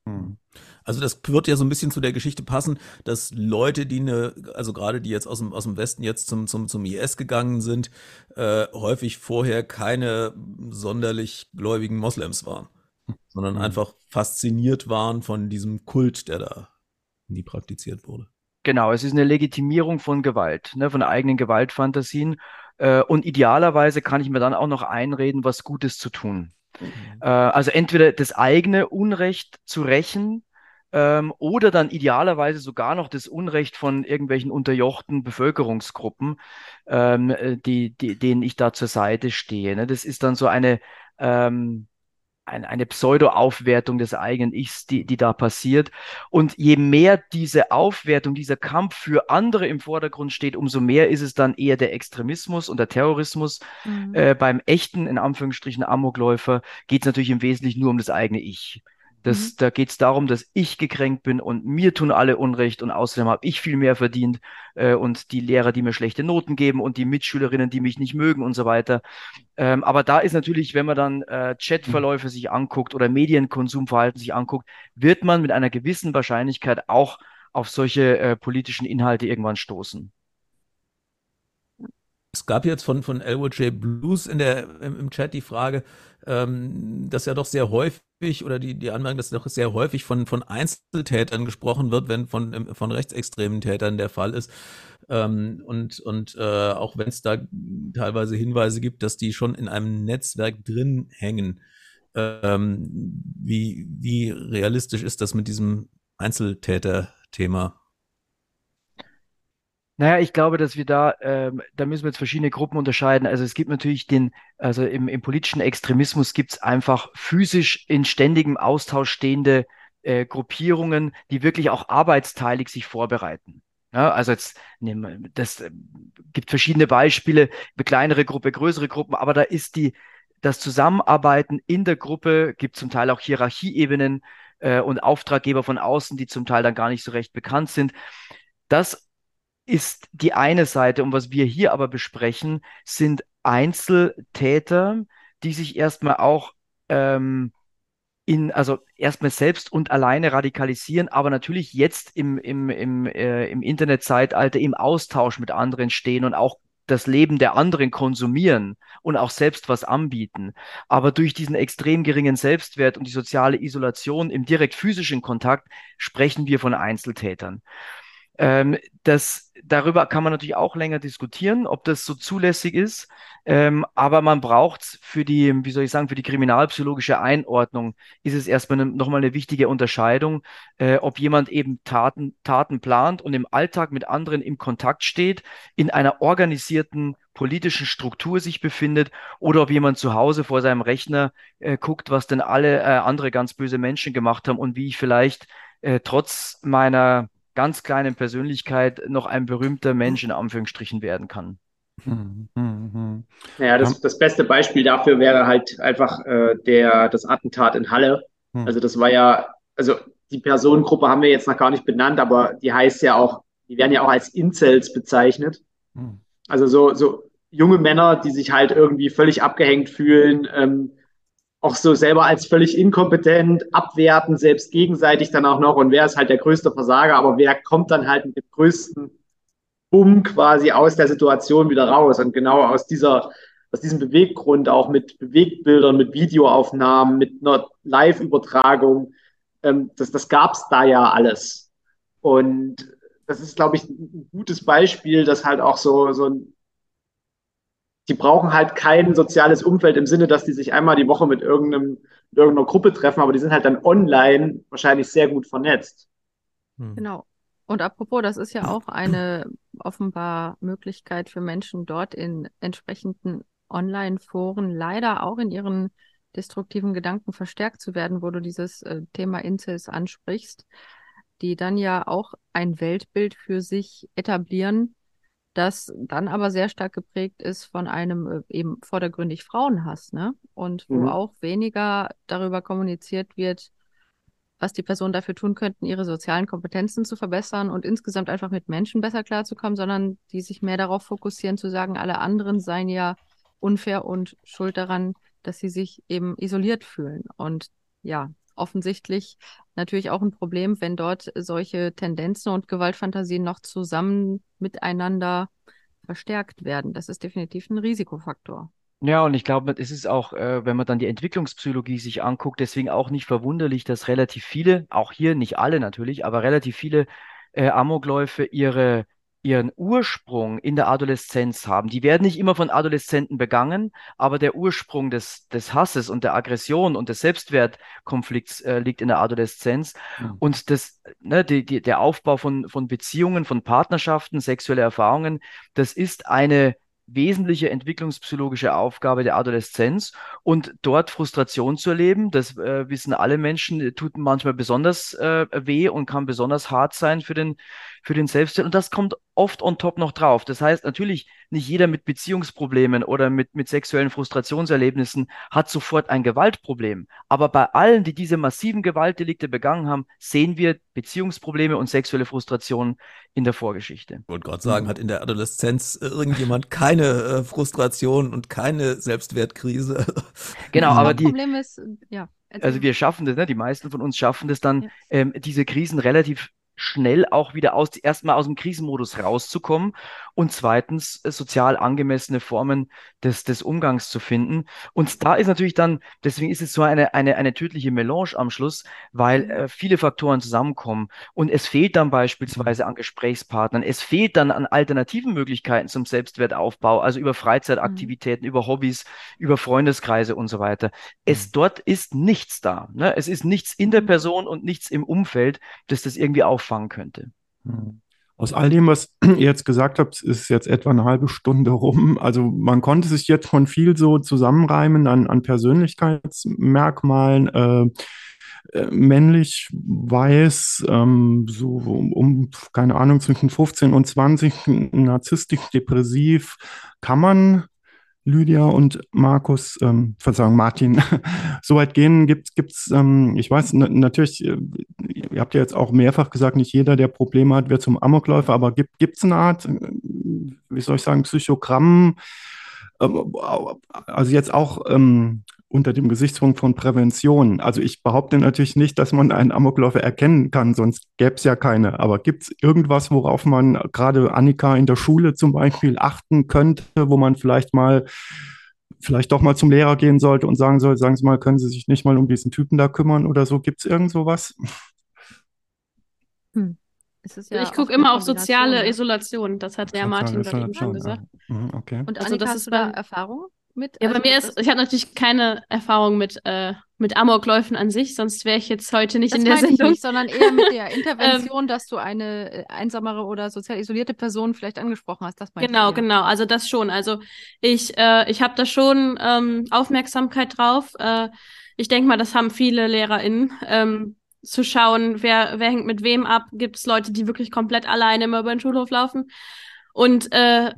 Also das wird ja so ein bisschen zu der Geschichte passen, dass Leute, die eine, also gerade die jetzt aus dem, aus dem Westen jetzt zum, zum, zum IS gegangen sind, äh, häufig vorher keine sonderlich gläubigen Moslems waren, sondern Mhm. einfach fasziniert waren von diesem Kult, der da nie praktiziert wurde. Genau, es ist eine Legitimierung von Gewalt, ne, von eigenen Gewaltfantasien. Äh, und idealerweise kann ich mir dann auch noch einreden, was Gutes zu tun. Äh, also entweder das eigene Unrecht zu rächen, ähm, oder dann idealerweise sogar noch das Unrecht von irgendwelchen unterjochten Bevölkerungsgruppen, ähm, äh, die, die, denen ich da zur Seite stehe. Ne? Das ist dann so eine, ähm, eine, eine Pseudo-Aufwertung des eigenen Ichs, die, die da passiert. Und je mehr diese Aufwertung, dieser Kampf für andere im Vordergrund steht, umso mehr ist es dann eher der Extremismus und der Terrorismus. Mhm. Äh, beim echten, in Anführungsstrichen, Amokläufer geht es natürlich im Wesentlichen nur um das eigene Ich. Das, Mhm. Da geht es darum, dass ich gekränkt bin und mir tun alle Unrecht und außerdem habe ich viel mehr verdient äh, und die Lehrer, die mir schlechte Noten geben und die Mitschülerinnen, die mich nicht mögen und so weiter. Ähm, aber da ist natürlich, wenn man dann äh, Chatverläufe sich anguckt oder Medienkonsumverhalten sich anguckt, wird man mit einer gewissen Wahrscheinlichkeit auch auf solche äh, politischen Inhalte irgendwann stoßen. Es gab jetzt von, von LOJ Blues in der, im, im Chat die Frage, ähm, dass ja doch sehr häufig oder die, die Anmerkung, dass doch sehr häufig von, von Einzeltätern gesprochen wird, wenn von, von rechtsextremen Tätern der Fall ist. Ähm, und und äh, auch wenn es da teilweise Hinweise gibt, dass die schon in einem Netzwerk drin hängen. Ähm, wie, wie realistisch ist das mit diesem Einzeltäter-Thema? Naja, ich glaube, dass wir da, ähm, da müssen wir jetzt verschiedene Gruppen unterscheiden. Also es gibt natürlich den, also im, im politischen Extremismus gibt es einfach physisch in ständigem Austausch stehende äh, Gruppierungen, die wirklich auch arbeitsteilig sich vorbereiten. Ja, also jetzt nehmen das äh, gibt verschiedene Beispiele, eine kleinere Gruppe, größere Gruppen, aber da ist die das Zusammenarbeiten in der Gruppe, gibt zum Teil auch Hierarchieebenen äh, und Auftraggeber von außen, die zum Teil dann gar nicht so recht bekannt sind. Das ist die eine Seite. Und was wir hier aber besprechen, sind Einzeltäter, die sich erstmal auch ähm, in, also erstmal selbst und alleine radikalisieren, aber natürlich jetzt im, im, im, äh, im Internetzeitalter im Austausch mit anderen stehen und auch das Leben der anderen konsumieren und auch selbst was anbieten. Aber durch diesen extrem geringen Selbstwert und die soziale Isolation im direkt physischen Kontakt sprechen wir von Einzeltätern. Ähm, das, darüber kann man natürlich auch länger diskutieren, ob das so zulässig ist. Ähm, aber man braucht es für die, wie soll ich sagen, für die kriminalpsychologische Einordnung ist es erstmal ne, nochmal eine wichtige Unterscheidung, äh, ob jemand eben Taten, Taten plant und im Alltag mit anderen im Kontakt steht, in einer organisierten politischen Struktur sich befindet oder ob jemand zu Hause vor seinem Rechner äh, guckt, was denn alle äh, andere ganz böse Menschen gemacht haben und wie ich vielleicht äh, trotz meiner ganz kleinen Persönlichkeit noch ein berühmter Mensch in Anführungsstrichen werden kann. Hm, hm, hm. Ja, das, das beste Beispiel dafür wäre halt einfach äh, der, das Attentat in Halle. Hm. Also das war ja, also die Personengruppe haben wir jetzt noch gar nicht benannt, aber die heißt ja auch, die werden ja auch als Incels bezeichnet. Hm. Also so, so junge Männer, die sich halt irgendwie völlig abgehängt fühlen, ähm, auch so selber als völlig inkompetent, abwerten, selbst gegenseitig dann auch noch. Und wer ist halt der größte Versager, aber wer kommt dann halt mit dem größten Bumm quasi aus der Situation wieder raus? Und genau aus dieser, aus diesem Beweggrund auch mit Bewegtbildern, mit Videoaufnahmen, mit einer Live-Übertragung, ähm, das, das gab es da ja alles. Und das ist, glaube ich, ein gutes Beispiel, dass halt auch so, so ein die brauchen halt kein soziales Umfeld im Sinne, dass die sich einmal die Woche mit irgendeinem, mit irgendeiner Gruppe treffen, aber die sind halt dann online wahrscheinlich sehr gut vernetzt. Hm. Genau. Und apropos, das ist ja auch eine offenbar Möglichkeit für Menschen dort in entsprechenden Online-Foren leider auch in ihren destruktiven Gedanken verstärkt zu werden, wo du dieses äh, Thema Incels ansprichst, die dann ja auch ein Weltbild für sich etablieren, das dann aber sehr stark geprägt ist von einem äh, eben vordergründig Frauenhass, ne? Und wo mhm. auch weniger darüber kommuniziert wird, was die Personen dafür tun könnten, ihre sozialen Kompetenzen zu verbessern und insgesamt einfach mit Menschen besser klarzukommen, sondern die sich mehr darauf fokussieren, zu sagen, alle anderen seien ja unfair und schuld daran, dass sie sich eben isoliert fühlen. Und ja, offensichtlich natürlich auch ein Problem, wenn dort solche Tendenzen und Gewaltfantasien noch zusammen miteinander verstärkt werden. Das ist definitiv ein Risikofaktor. Ja, und ich glaube, es ist auch, äh, wenn man dann die Entwicklungspsychologie sich anguckt, deswegen auch nicht verwunderlich, dass relativ viele, auch hier nicht alle natürlich, aber relativ viele äh, Amokläufe ihre ihren Ursprung in der Adoleszenz haben. Die werden nicht immer von Adoleszenten begangen, aber der Ursprung des, des Hasses und der Aggression und des Selbstwertkonflikts äh, liegt in der Adoleszenz. Mhm. Und das, ne, die, die, der Aufbau von, von Beziehungen, von Partnerschaften, sexuelle Erfahrungen, das ist eine wesentliche entwicklungspsychologische Aufgabe der Adoleszenz und dort Frustration zu erleben, das äh, wissen alle Menschen, tut manchmal besonders äh, weh und kann besonders hart sein für den für den Selbstwert. Und das kommt oft on top noch drauf. Das heißt, natürlich nicht jeder mit Beziehungsproblemen oder mit, mit sexuellen Frustrationserlebnissen hat sofort ein Gewaltproblem. Aber bei allen, die diese massiven Gewaltdelikte begangen haben, sehen wir Beziehungsprobleme und sexuelle Frustrationen in der Vorgeschichte. Ich wollte gerade sagen, hat in der Adoleszenz irgendjemand *laughs* keine äh, Frustration und keine Selbstwertkrise? *laughs* Genau, aber *laughs* die. Problem ist, ja. Also wir schaffen das, ne? die meisten von uns schaffen das dann, ja. ähm, diese Krisen relativ schnell auch wieder aus, erstmal aus dem Krisenmodus rauszukommen und zweitens äh, sozial angemessene Formen des, des Umgangs zu finden. Und da ist natürlich dann, deswegen ist es so eine, eine, eine tödliche Melange am Schluss, weil mhm. äh, viele Faktoren zusammenkommen und es fehlt dann beispielsweise an Gesprächspartnern, es fehlt dann an alternativen Möglichkeiten zum Selbstwertaufbau, also über Freizeitaktivitäten, mhm. über Hobbys, über Freundeskreise und so weiter. Es mhm. dort ist nichts da. Ne? Es ist nichts in der mhm. Person und nichts im Umfeld, das das irgendwie auffangen könnte. Mhm. Aus all dem, was *clears throat* ihr jetzt gesagt habt, ist jetzt etwa eine halbe Stunde rum. Also man konnte sich jetzt von viel so zusammenreimen an, an Persönlichkeitsmerkmalen. Äh, äh, männlich, weiß, ähm, so um, keine Ahnung, zwischen 15 und 20, narzisstisch, depressiv. Kann man Lydia und Markus, ähm, Verzeihung, Martin, *laughs* soweit gehen, gibt es, ähm, ich weiß, natürlich, äh, ihr habt ja jetzt auch mehrfach gesagt, nicht jeder, der Probleme hat, wird zum Amokläufer, aber gibt es eine Art, äh, wie soll ich sagen, Psychogramm, äh, also jetzt auch ähm, unter dem Gesichtspunkt von Prävention. Also ich behaupte natürlich nicht, dass man einen Amokläufer erkennen kann, sonst gäbe es ja keine. Aber gibt es irgendwas, worauf man gerade Annika in der Schule zum Beispiel achten könnte, wo man vielleicht mal vielleicht doch mal zum Lehrer gehen sollte und sagen soll, sagen Sie mal, können Sie sich nicht mal um diesen Typen da kümmern oder so? Gibt es irgend sowas? Hm. Ja ich gucke immer auf soziale ne? Isolation. Das hat der Martin gerade eben schon gesagt. Ja. Mhm, okay. Und also Annika, das ist da Erfahrung? mit? Ja, also bei mir ist, ich habe natürlich keine Erfahrung mit, äh, mit Amokläufen an sich, sonst wäre ich jetzt heute nicht das in der Sendung. Nicht, sondern eher mit der *laughs* Intervention, dass du eine äh, einsamere oder sozial isolierte Person vielleicht angesprochen hast. Das genau, genau. Also das schon. Also ich, äh, ich habe da schon ähm, Aufmerksamkeit drauf. Äh, ich denke mal, das haben viele LehrerInnen. Ähm, zu schauen, wer, wer hängt mit wem ab. Gibt es Leute, die wirklich komplett alleine immer über den Schulhof laufen? Und äh,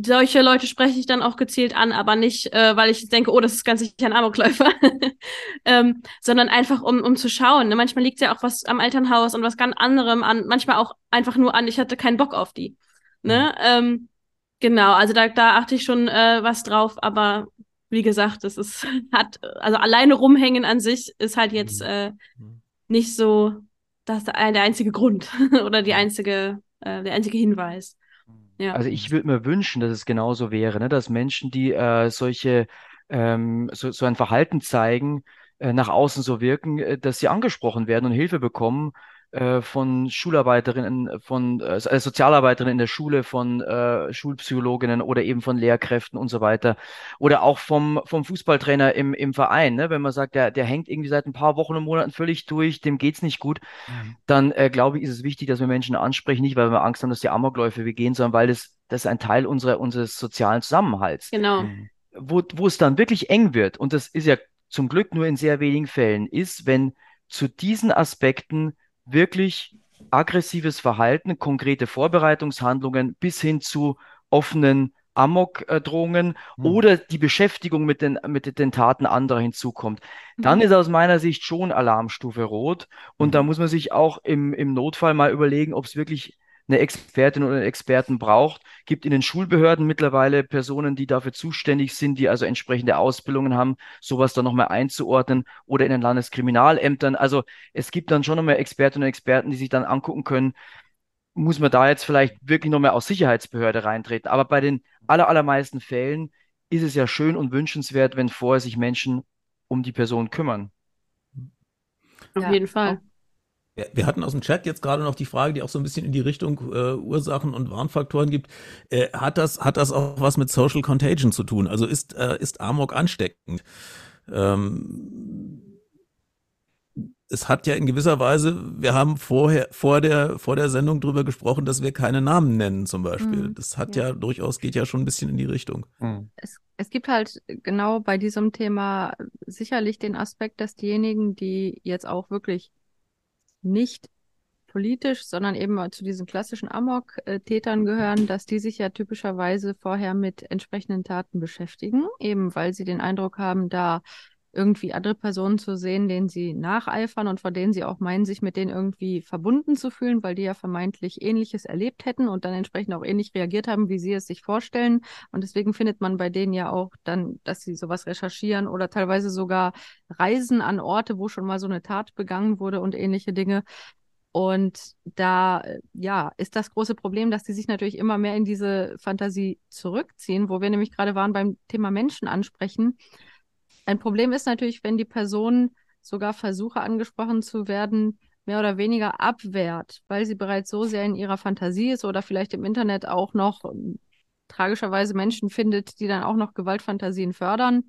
solche Leute spreche ich dann auch gezielt an, aber nicht, äh, weil ich denke, oh, das ist ganz sicher ein Amokläufer, *laughs* ähm, sondern einfach, um, um zu schauen. Ne? Manchmal liegt ja auch was am Elternhaus und was ganz anderem an, manchmal auch einfach nur an, ich hatte keinen Bock auf die. Ne? Mhm. Ähm, genau, also da, da achte ich schon äh, was drauf, aber wie gesagt, das ist, *laughs* hat, also alleine rumhängen an sich ist halt jetzt mhm. äh, mhm. Nicht so das der einzige Grund *laughs* oder die einzige, äh, der einzige Hinweis. Ja. Also ich würde mir wünschen, dass es genauso wäre, ne? dass Menschen, die äh, solche ähm, so, so ein Verhalten zeigen, äh, nach außen so wirken, äh, dass sie angesprochen werden und Hilfe bekommen äh, von Schularbeiterinnen, von äh, Sozialarbeiterinnen in der Schule, von äh, Schulpsychologinnen oder eben von Lehrkräften und so weiter. Oder auch vom, vom Fußballtrainer im, im Verein, ne? wenn man sagt, der, der hängt irgendwie seit ein paar Wochen und Monaten völlig durch, dem geht's nicht gut, mhm. dann äh, glaube ich, ist es wichtig, dass wir Menschen ansprechen, nicht weil wir Angst haben, dass die Amokläufe begehen, sondern weil das, das ist ein Teil unserer, unseres sozialen Zusammenhalts. Genau. Mhm. Wo, wo es dann wirklich eng wird, und das ist ja zum Glück nur in sehr wenigen Fällen, ist, wenn zu diesen Aspekten wirklich aggressives Verhalten, konkrete Vorbereitungshandlungen bis hin zu offenen Amok-Drohungen mhm. oder die Beschäftigung mit den, mit den Taten anderer hinzukommt, dann mhm. ist aus meiner Sicht schon Alarmstufe rot. Und mhm. da muss man sich auch im, im Notfall mal überlegen, ob es wirklich eine Expertin oder einen Experten braucht. Gibt in den Schulbehörden mittlerweile Personen, die dafür zuständig sind, die also entsprechende Ausbildungen haben, sowas dann nochmal einzuordnen oder in den Landeskriminalämtern. Also es gibt dann schon nochmal Expertinnen und Experten, die sich dann angucken können, muss man da jetzt vielleicht wirklich nochmal aus Sicherheitsbehörde reintreten. Aber bei den aller, allermeisten Fällen ist es ja schön und wünschenswert, wenn vorher sich Menschen um die Person kümmern. Auf ja, jeden Fall. Wir hatten aus dem Chat jetzt gerade noch die Frage, die auch so ein bisschen in die Richtung äh, Ursachen und Warnfaktoren gibt. Äh, hat, das, hat das auch was mit Social Contagion zu tun? Also ist, äh, ist Amok ansteckend? Ähm, es hat ja in gewisser Weise, wir haben vorher, vor der, vor der Sendung drüber gesprochen, dass wir keine Namen nennen zum Beispiel. Mhm, das hat ja. ja. durchaus, geht ja schon ein bisschen in die Richtung. Mhm. Es, es gibt halt genau bei diesem Thema sicherlich den Aspekt, dass diejenigen, die jetzt auch wirklich nicht politisch, sondern eben zu diesen klassischen Amok-Tätern gehören, dass die sich ja typischerweise vorher mit entsprechenden Taten beschäftigen, eben weil sie den Eindruck haben, da irgendwie andere Personen zu sehen, denen sie nacheifern und von denen sie auch meinen, sich mit denen irgendwie verbunden zu fühlen, weil die ja vermeintlich Ähnliches erlebt hätten und dann entsprechend auch ähnlich reagiert haben, wie sie es sich vorstellen. Und deswegen findet man bei denen ja auch dann, dass sie sowas recherchieren oder teilweise sogar Reisen an Orte, wo schon mal so eine Tat begangen wurde und ähnliche Dinge. Und da, ja, ist das große Problem, dass die sich natürlich immer mehr in diese Fantasie zurückziehen, wo wir nämlich gerade waren beim Thema Menschen ansprechen. Ein Problem ist natürlich, wenn die Person sogar versuche angesprochen zu werden, mehr oder weniger abwehrt, weil sie bereits so sehr in ihrer Fantasie ist oder vielleicht im Internet auch noch ähm, tragischerweise Menschen findet, die dann auch noch Gewaltfantasien fördern,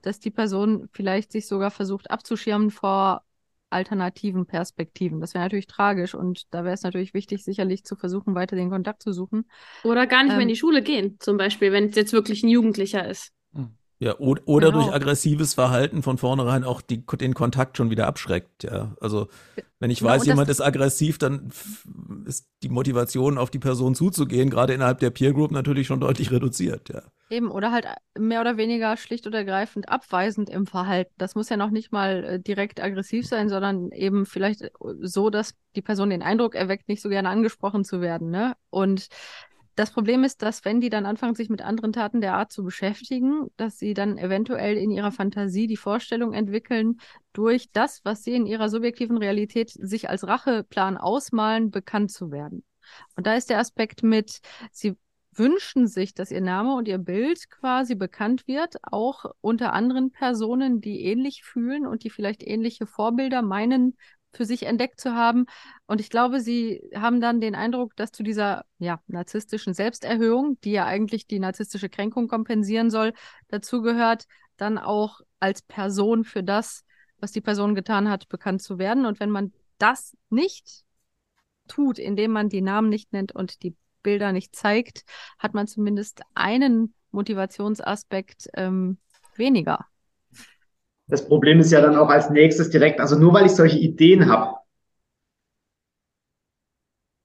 dass die Person vielleicht sich sogar versucht abzuschirmen vor alternativen Perspektiven. Das wäre natürlich tragisch und da wäre es natürlich wichtig, sicherlich zu versuchen, weiter den Kontakt zu suchen. Oder gar nicht ähm, mehr in die Schule gehen, zum Beispiel, wenn es jetzt wirklich ein Jugendlicher ist. Hm. Ja, oder, oder genau. durch aggressives Verhalten von vornherein auch die, den Kontakt schon wieder abschreckt. Ja, also wenn ich weiß, jemand ist aggressiv, dann ist die Motivation, auf die Person zuzugehen, gerade innerhalb der Peer Group natürlich schon deutlich reduziert. Ja. Eben, oder halt mehr oder weniger schlicht und ergreifend abweisend im Verhalten. Das muss ja noch nicht mal äh, direkt aggressiv sein, sondern eben vielleicht äh, so, dass die Person den Eindruck erweckt, nicht so gerne angesprochen zu werden. Ne? Und das Problem ist, dass wenn die dann anfangen, sich mit anderen Taten der Art zu beschäftigen, dass sie dann eventuell in ihrer Fantasie die Vorstellung entwickeln, durch das, was sie in ihrer subjektiven Realität sich als Racheplan ausmalen, bekannt zu werden. Und da ist der Aspekt mit, sie wünschen sich, dass ihr Name und ihr Bild quasi bekannt wird, auch unter anderen Personen, die ähnlich fühlen und die vielleicht ähnliche Vorbilder meinen für sich entdeckt zu haben. Und ich glaube, sie haben dann den Eindruck, dass zu dieser ja, narzisstischen Selbsterhöhung, die ja eigentlich die narzisstische Kränkung kompensieren soll, dazu gehört, dann auch als Person für das, was die Person getan hat, bekannt zu werden. Und wenn man das nicht tut, indem man die Namen nicht nennt und die Bilder nicht zeigt, hat man zumindest einen Motivationsaspekt ähm, weniger. Das Problem ist ja dann auch als nächstes direkt, also nur weil ich solche Ideen habe,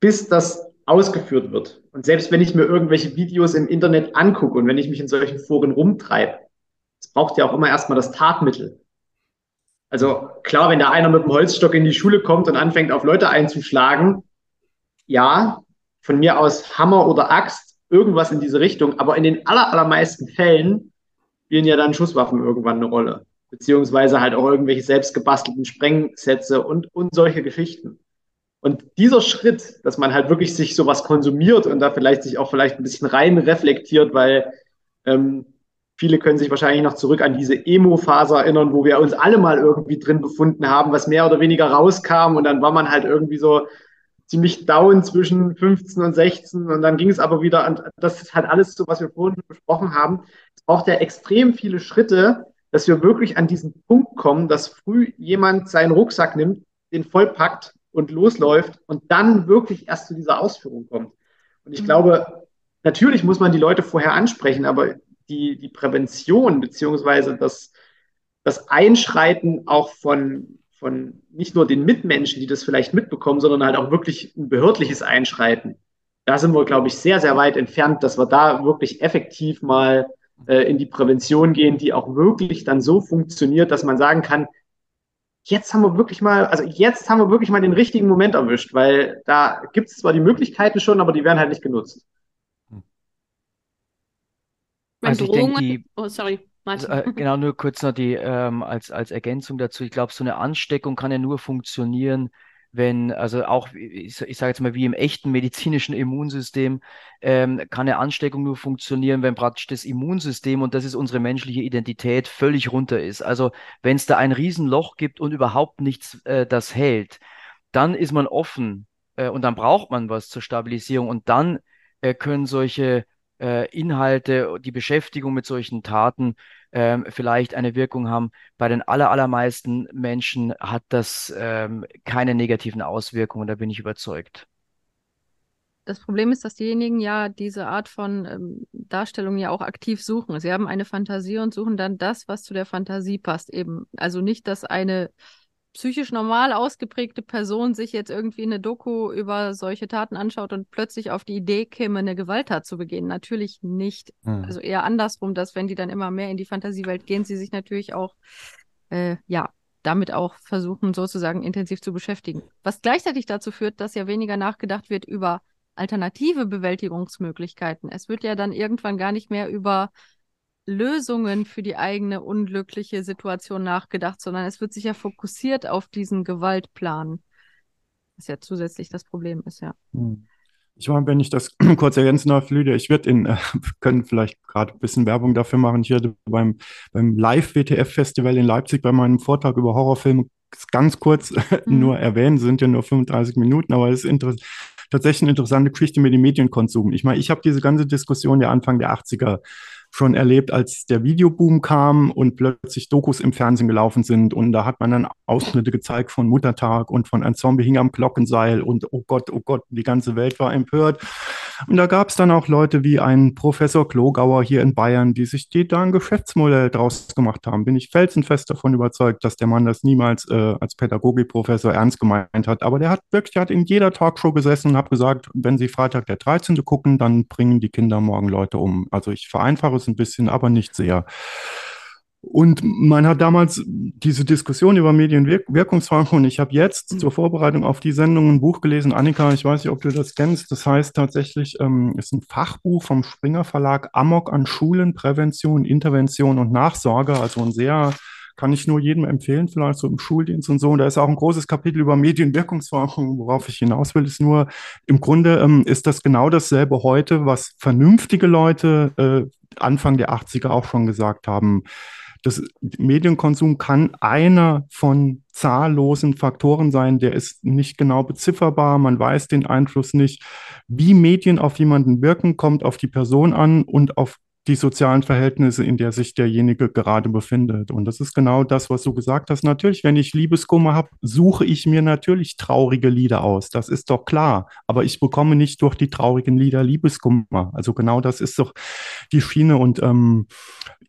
bis das ausgeführt wird. Und selbst wenn ich mir irgendwelche Videos im Internet angucke und wenn ich mich in solchen Foren rumtreibe, es braucht ja auch immer erstmal das Tatmittel. Also klar, wenn da einer mit dem Holzstock in die Schule kommt und anfängt, auf Leute einzuschlagen, ja, von mir aus Hammer oder Axt, irgendwas in diese Richtung, aber in den aller, allermeisten Fällen spielen ja dann Schusswaffen irgendwann eine Rolle beziehungsweise halt auch irgendwelche selbstgebastelten Sprengsätze und, und solche Geschichten. Und dieser Schritt, dass man halt wirklich sich sowas konsumiert und da vielleicht sich auch vielleicht ein bisschen rein reflektiert, weil ähm, viele können sich wahrscheinlich noch zurück an diese Emo-Phase erinnern, wo wir uns alle mal irgendwie drin befunden haben, was mehr oder weniger rauskam und dann war man halt irgendwie so ziemlich down zwischen 15 und 16 und dann ging es aber wieder an, das ist halt alles so, was wir vorhin besprochen haben. Es braucht ja extrem viele Schritte, dass wir wirklich an diesen Punkt kommen, dass früh jemand seinen Rucksack nimmt, den vollpackt und losläuft und dann wirklich erst zu dieser Ausführung kommt. Und ich mhm. glaube, natürlich muss man die Leute vorher ansprechen, aber die, die Prävention beziehungsweise das, das Einschreiten auch von, von nicht nur den Mitmenschen, die das vielleicht mitbekommen, sondern halt auch wirklich ein behördliches Einschreiten. Da sind wir, glaube ich, sehr, sehr weit entfernt, dass wir da wirklich effektiv mal äh, in die Prävention gehen, die auch wirklich dann so funktioniert, dass man sagen kann, jetzt haben wir wirklich mal, also jetzt haben wir wirklich mal den richtigen Moment erwischt, weil da gibt es zwar die Möglichkeiten schon, aber die werden halt nicht genutzt. Also ich denke, die, oh, sorry. Martin. Also, äh, genau, nur kurz noch die ähm, als, als Ergänzung dazu. Ich glaube, so eine Ansteckung kann ja nur funktionieren, wenn, also auch, ich, ich sage jetzt mal, wie im echten medizinischen Immunsystem, ähm, kann eine Ansteckung nur funktionieren, wenn praktisch das Immunsystem, und das ist unsere menschliche Identität, völlig runter ist. Also wenn es da ein Riesenloch gibt und überhaupt nichts äh, das hält, dann ist man offen äh, und dann braucht man was zur Stabilisierung und dann äh, können solche Inhalte, die Beschäftigung mit solchen Taten ähm, vielleicht eine Wirkung haben. Bei den aller, allermeisten Menschen hat das ähm, keine negativen Auswirkungen, da bin ich überzeugt. Das Problem ist, dass diejenigen ja diese Art von ähm, Darstellung ja auch aktiv suchen. Sie haben eine Fantasie und suchen dann das, was zu der Fantasie passt eben. Also nicht, dass eine psychisch normal ausgeprägte Person sich jetzt irgendwie eine Doku über solche Taten anschaut und plötzlich auf die Idee käme, eine Gewalttat zu begehen. Natürlich nicht. Mhm. Also eher andersrum, dass wenn die dann immer mehr in die Fantasiewelt gehen, sie sich natürlich auch, äh, ja, damit auch versuchen, sozusagen intensiv zu beschäftigen. Was gleichzeitig dazu führt, dass ja weniger nachgedacht wird über alternative Bewältigungsmöglichkeiten. Es wird ja dann irgendwann gar nicht mehr über Lösungen für die eigene unglückliche Situation nachgedacht, sondern es wird sich ja fokussiert auf diesen Gewaltplan. Was ja zusätzlich das Problem ist, ja. Hm. Ich meine, wenn ich das *clears throat* kurz ergänzen darf, Lydia, ich werde in, äh, *laughs* können vielleicht gerade ein bisschen Werbung dafür machen. Ich werde beim, beim Live-WTF-Festival in Leipzig bei meinem Vortrag über Horrorfilme ganz kurz *laughs* mhm. nur erwähnen, sind ja nur 35 Minuten, aber es ist tatsächlich eine interessante Geschichte mit dem Medienkonsum. Ich meine, ich habe diese ganze Diskussion ja Anfang der 80er schon erlebt, als der Videoboom kam und plötzlich Dokus im Fernsehen gelaufen sind. Und da hat man dann Ausschnitte gezeigt von Muttertag und von ein Zombie hing am Glockenseil und oh Gott, oh Gott, die ganze Welt war empört. Und da gab es dann auch Leute wie ein Professor Klogauer hier in Bayern, die sich die da ein Geschäftsmodell draus gemacht haben. Bin ich felsenfest davon überzeugt, dass der Mann das niemals äh, als Pädagogikprofessor ernst gemeint hat. Aber der hat wirklich, der hat in jeder Talkshow gesessen und hat gesagt, wenn Sie Freitag der 13. gucken, dann bringen die Kinder morgen Leute um. Also ich vereinfache es ein bisschen, aber nicht sehr. Und man hat damals diese Diskussion über Medienwirkungsfaktor und ich habe jetzt mhm. zur Vorbereitung auf die Sendung ein Buch gelesen. Annika, ich weiß nicht, ob du das kennst. Das heißt tatsächlich, ähm, ist ein Fachbuch vom Springer Verlag Amok an Schulen, Prävention, Intervention und Nachsorge. Also ein sehr kann ich nur jedem empfehlen, vielleicht so im Schuldienst und so. Und da ist auch ein großes Kapitel über Medienwirkungsforschung. Worauf ich hinaus will, ist nur, im Grunde ähm, ist das genau dasselbe heute, was vernünftige Leute äh, Anfang der 80er auch schon gesagt haben. Das Medienkonsum kann einer von zahllosen Faktoren sein, der ist nicht genau bezifferbar, man weiß den Einfluss nicht. Wie Medien auf jemanden wirken, kommt auf die Person an und auf die sozialen Verhältnisse, in der sich derjenige gerade befindet. Und das ist genau das, was du gesagt hast. Natürlich, wenn ich Liebeskummer habe, suche ich mir natürlich traurige Lieder aus. Das ist doch klar. Aber ich bekomme nicht durch die traurigen Lieder Liebeskummer. Also genau das ist doch die Schiene. Und ähm,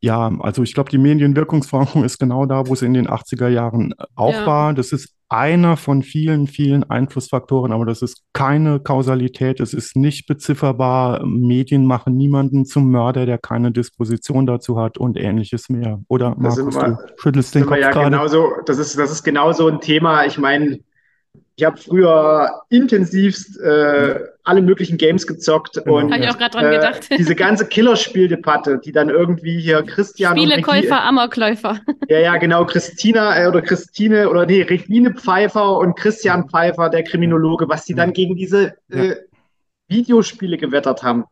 ja, also ich glaube, die Medienwirkungsforschung *laughs* ist genau da, wo es in den 80er Jahren auch ja. war. Das ist einer von vielen, vielen Einflussfaktoren, aber das ist keine Kausalität, es ist nicht bezifferbar. Medien machen niemanden zum Mörder, der keine Disposition dazu hat und ähnliches mehr. Oder Markus, wir, du schüttelst den Kopf ja gerade. Genauso, das ist, das ist genauso ein Thema. Ich meine, ich habe früher intensivst äh, alle möglichen Games gezockt genau. und ich auch dran äh, gedacht. *laughs* diese ganze Killerspieldebatte, die dann irgendwie hier Christian Spielekäufer, Amokläufer. Ja, ja, genau, Christina äh, oder Christine oder nee, Regine Pfeiffer und Christian Pfeiffer, der Kriminologe, was die dann gegen diese äh, Videospiele gewettert haben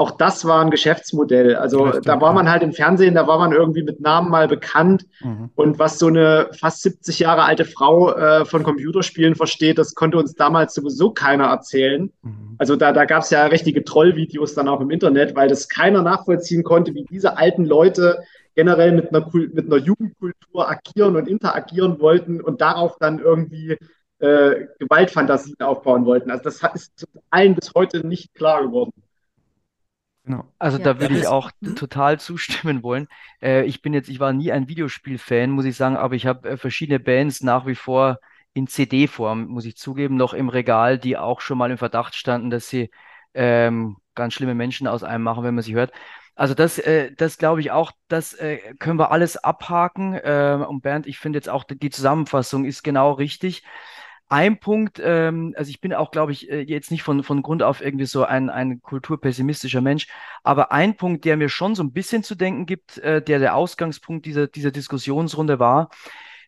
auch das war ein Geschäftsmodell. Also Richtig, da war man halt im Fernsehen, da war man irgendwie mit Namen mal bekannt. Mhm. Und was so eine fast 70 Jahre alte Frau äh, von Computerspielen versteht, das konnte uns damals sowieso keiner erzählen. Mhm. Also da, da gab es ja richtige Trollvideos dann auch im Internet, weil das keiner nachvollziehen konnte, wie diese alten Leute generell mit einer, mit einer Jugendkultur agieren und interagieren wollten und darauf dann irgendwie äh, Gewaltfantasien aufbauen wollten. Also das ist allen bis heute nicht klar geworden. Genau. Also ja. da würde ich auch mhm. total zustimmen wollen. Äh, ich bin jetzt, ich war nie ein Videospiel-Fan, muss ich sagen, aber ich habe äh, verschiedene Bands nach wie vor in CD-Form, muss ich zugeben, noch im Regal, die auch schon mal im Verdacht standen, dass sie ähm, ganz schlimme Menschen aus einem machen, wenn man sie hört. Also das, äh, das glaube ich auch, das äh, können wir alles abhaken. Äh, und Bernd, ich finde jetzt auch, die Zusammenfassung ist genau richtig. Ein Punkt, ähm, also ich bin auch, glaube ich, äh, jetzt nicht von, von Grund auf irgendwie so ein, ein kulturpessimistischer Mensch, aber ein Punkt, der mir schon so ein bisschen zu denken gibt, äh, der der Ausgangspunkt dieser, dieser Diskussionsrunde war,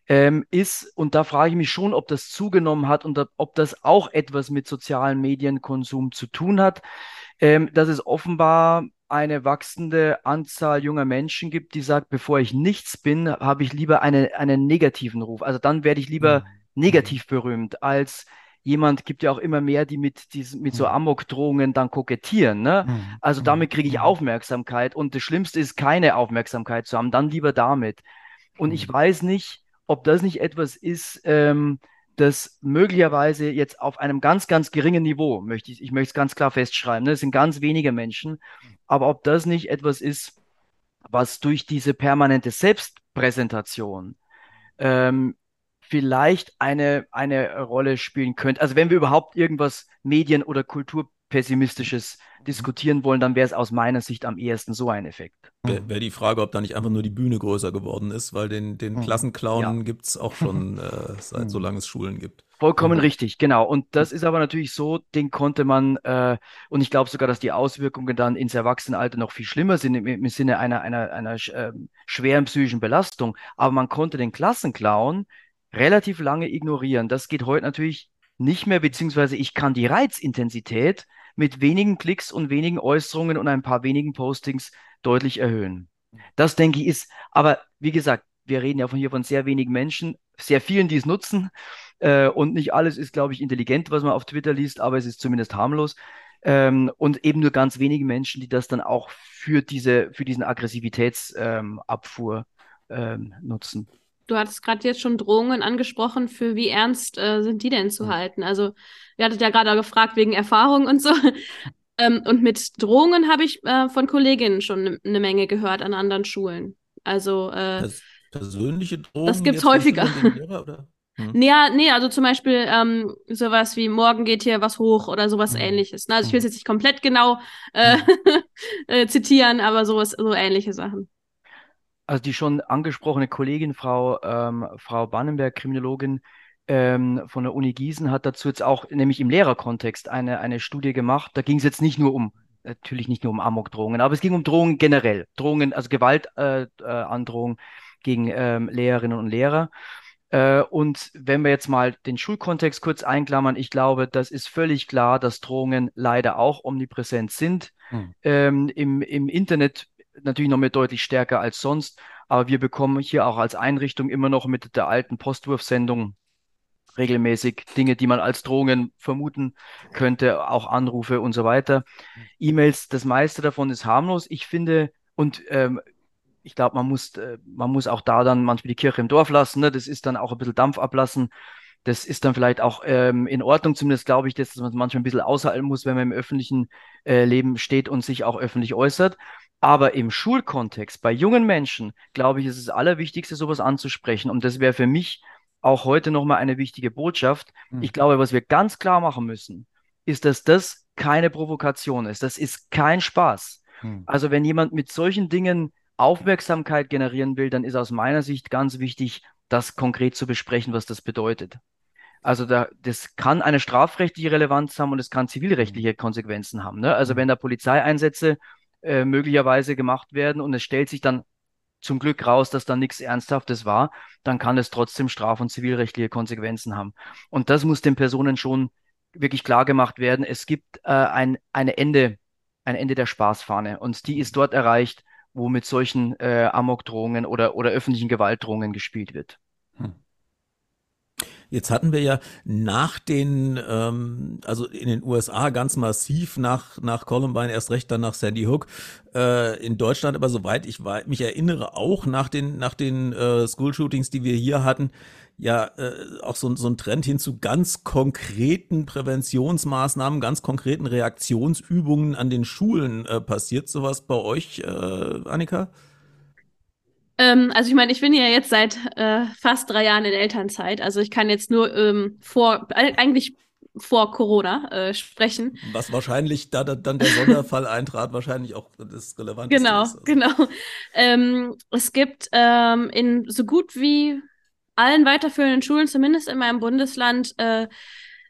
ähm, ist, und da frage ich mich schon, ob das zugenommen hat und ob das auch etwas mit sozialen Medienkonsum zu tun hat, ähm, dass es offenbar eine wachsende Anzahl junger Menschen gibt, die sagt, bevor ich nichts bin, habe ich lieber eine, einen negativen Ruf. Also dann werde ich lieber mhm negativ berühmt als jemand gibt ja auch immer mehr, die mit diesen, mit so mhm. Amok-Drohungen dann kokettieren. Ne? Mhm. Also mhm. damit kriege ich Aufmerksamkeit und das Schlimmste ist, keine Aufmerksamkeit zu haben, dann lieber damit. Und ich weiß nicht, ob das nicht etwas ist, ähm, das möglicherweise jetzt auf einem ganz, ganz geringen Niveau, möchte ich, ich möchte es ganz klar festschreiben, ne? das sind ganz wenige Menschen, aber ob das nicht etwas ist, was durch diese permanente Selbstpräsentation ähm, vielleicht eine, eine Rolle spielen könnte. Also wenn wir überhaupt irgendwas Medien- oder Kulturpessimistisches mhm. diskutieren wollen, dann wäre es aus meiner Sicht am ehesten so ein Effekt. Wäre wär die Frage, ob da nicht einfach nur die Bühne größer geworden ist, weil den, den mhm. Klassenclown ja. gibt es auch schon *laughs* äh, seit so lange es Schulen gibt. Vollkommen mhm. richtig, genau. Und das ist aber natürlich so, den konnte man, äh, und ich glaube sogar, dass die Auswirkungen dann ins Erwachsenenalter noch viel schlimmer sind im, im Sinne einer, einer, einer äh, schweren psychischen Belastung. Aber man konnte den Klassenclown relativ lange ignorieren. Das geht heute natürlich nicht mehr, beziehungsweise ich kann die Reizintensität mit wenigen Klicks und wenigen Äußerungen und ein paar wenigen Postings deutlich erhöhen. Das denke ich ist, aber wie gesagt, wir reden ja von hier von sehr wenigen Menschen, sehr vielen, die es nutzen. Äh, und nicht alles ist, glaube ich, intelligent, was man auf Twitter liest, aber es ist zumindest harmlos. Ähm, und eben nur ganz wenige Menschen, die das dann auch für diese, für diesen Aggressivitätsabfuhr ähm, ähm, nutzen. Du hattest gerade jetzt schon Drohungen angesprochen. Für wie ernst äh, sind die denn zu mhm. halten? Also, ihr hattet ja gerade gefragt wegen Erfahrung und so. *laughs* ähm, und mit Drohungen habe ich äh, von Kolleginnen schon eine ne Menge gehört an anderen Schulen. Also äh, persönliche Drohungen. Das gibt's häufiger. Lehrer, hm. *laughs* Nee, nee, also zum Beispiel ähm, sowas wie morgen geht hier was hoch oder sowas hm. ähnliches. Ne? Also ich will es hm. jetzt nicht komplett genau äh, hm. *laughs* äh, zitieren, aber sowas, so ähnliche Sachen. Also die schon angesprochene Kollegin, Frau, ähm, Frau Bannenberg, Kriminologin ähm, von der Uni Gießen, hat dazu jetzt auch, nämlich im Lehrerkontext, eine, eine Studie gemacht. Da ging es jetzt nicht nur um, natürlich nicht nur um Amokdrohungen, aber es ging um Drohungen generell. Drohungen, also Gewaltandrohungen äh, gegen ähm, Lehrerinnen und Lehrer. Äh, und wenn wir jetzt mal den Schulkontext kurz einklammern, ich glaube, das ist völlig klar, dass Drohungen leider auch omnipräsent sind. Hm. Ähm, im, Im Internet natürlich noch mehr deutlich stärker als sonst, aber wir bekommen hier auch als Einrichtung immer noch mit der alten Postwurfsendung regelmäßig Dinge, die man als Drohungen vermuten könnte, auch Anrufe und so weiter. E-Mails, das meiste davon ist harmlos. Ich finde, und ähm, ich glaube, man muss, äh, man muss auch da dann manchmal die Kirche im Dorf lassen. Ne? Das ist dann auch ein bisschen Dampf ablassen. Das ist dann vielleicht auch ähm, in Ordnung. Zumindest glaube ich, dass man manchmal ein bisschen aushalten muss, wenn man im öffentlichen äh, Leben steht und sich auch öffentlich äußert. Aber im Schulkontext, bei jungen Menschen, glaube ich, ist es das Allerwichtigste, sowas anzusprechen. Und das wäre für mich auch heute nochmal eine wichtige Botschaft. Mhm. Ich glaube, was wir ganz klar machen müssen, ist, dass das keine Provokation ist. Das ist kein Spaß. Mhm. Also wenn jemand mit solchen Dingen Aufmerksamkeit generieren will, dann ist aus meiner Sicht ganz wichtig, das konkret zu besprechen, was das bedeutet. Also da, das kann eine strafrechtliche Relevanz haben und es kann zivilrechtliche Konsequenzen haben. Ne? Also mhm. wenn da Polizeieinsätze äh, möglicherweise gemacht werden und es stellt sich dann zum Glück raus, dass da nichts Ernsthaftes war, dann kann es trotzdem straf- und zivilrechtliche Konsequenzen haben. Und das muss den Personen schon wirklich klar gemacht werden. Es gibt äh, ein, eine Ende, ein Ende der Spaßfahne und die ist dort erreicht, wo mit solchen äh, Amokdrohungen oder, oder öffentlichen Gewaltdrohungen gespielt wird. Hm. Jetzt hatten wir ja nach den, ähm, also in den USA ganz massiv nach, nach Columbine, erst recht dann nach Sandy Hook, äh, in Deutschland aber soweit ich mich erinnere, auch nach den, nach den äh, School-Shootings, die wir hier hatten, ja äh, auch so, so ein Trend hin zu ganz konkreten Präventionsmaßnahmen, ganz konkreten Reaktionsübungen an den Schulen. Äh, passiert sowas bei euch, äh, Annika? Ähm, also ich meine, ich bin ja jetzt seit äh, fast drei Jahren in Elternzeit. Also ich kann jetzt nur ähm, vor, eigentlich vor Corona äh, sprechen. Was wahrscheinlich, da, da dann der Sonderfall eintrat, wahrscheinlich auch das Relevante genau, ist. Genau, genau. Ähm, es gibt ähm, in so gut wie allen weiterführenden Schulen, zumindest in meinem Bundesland, äh,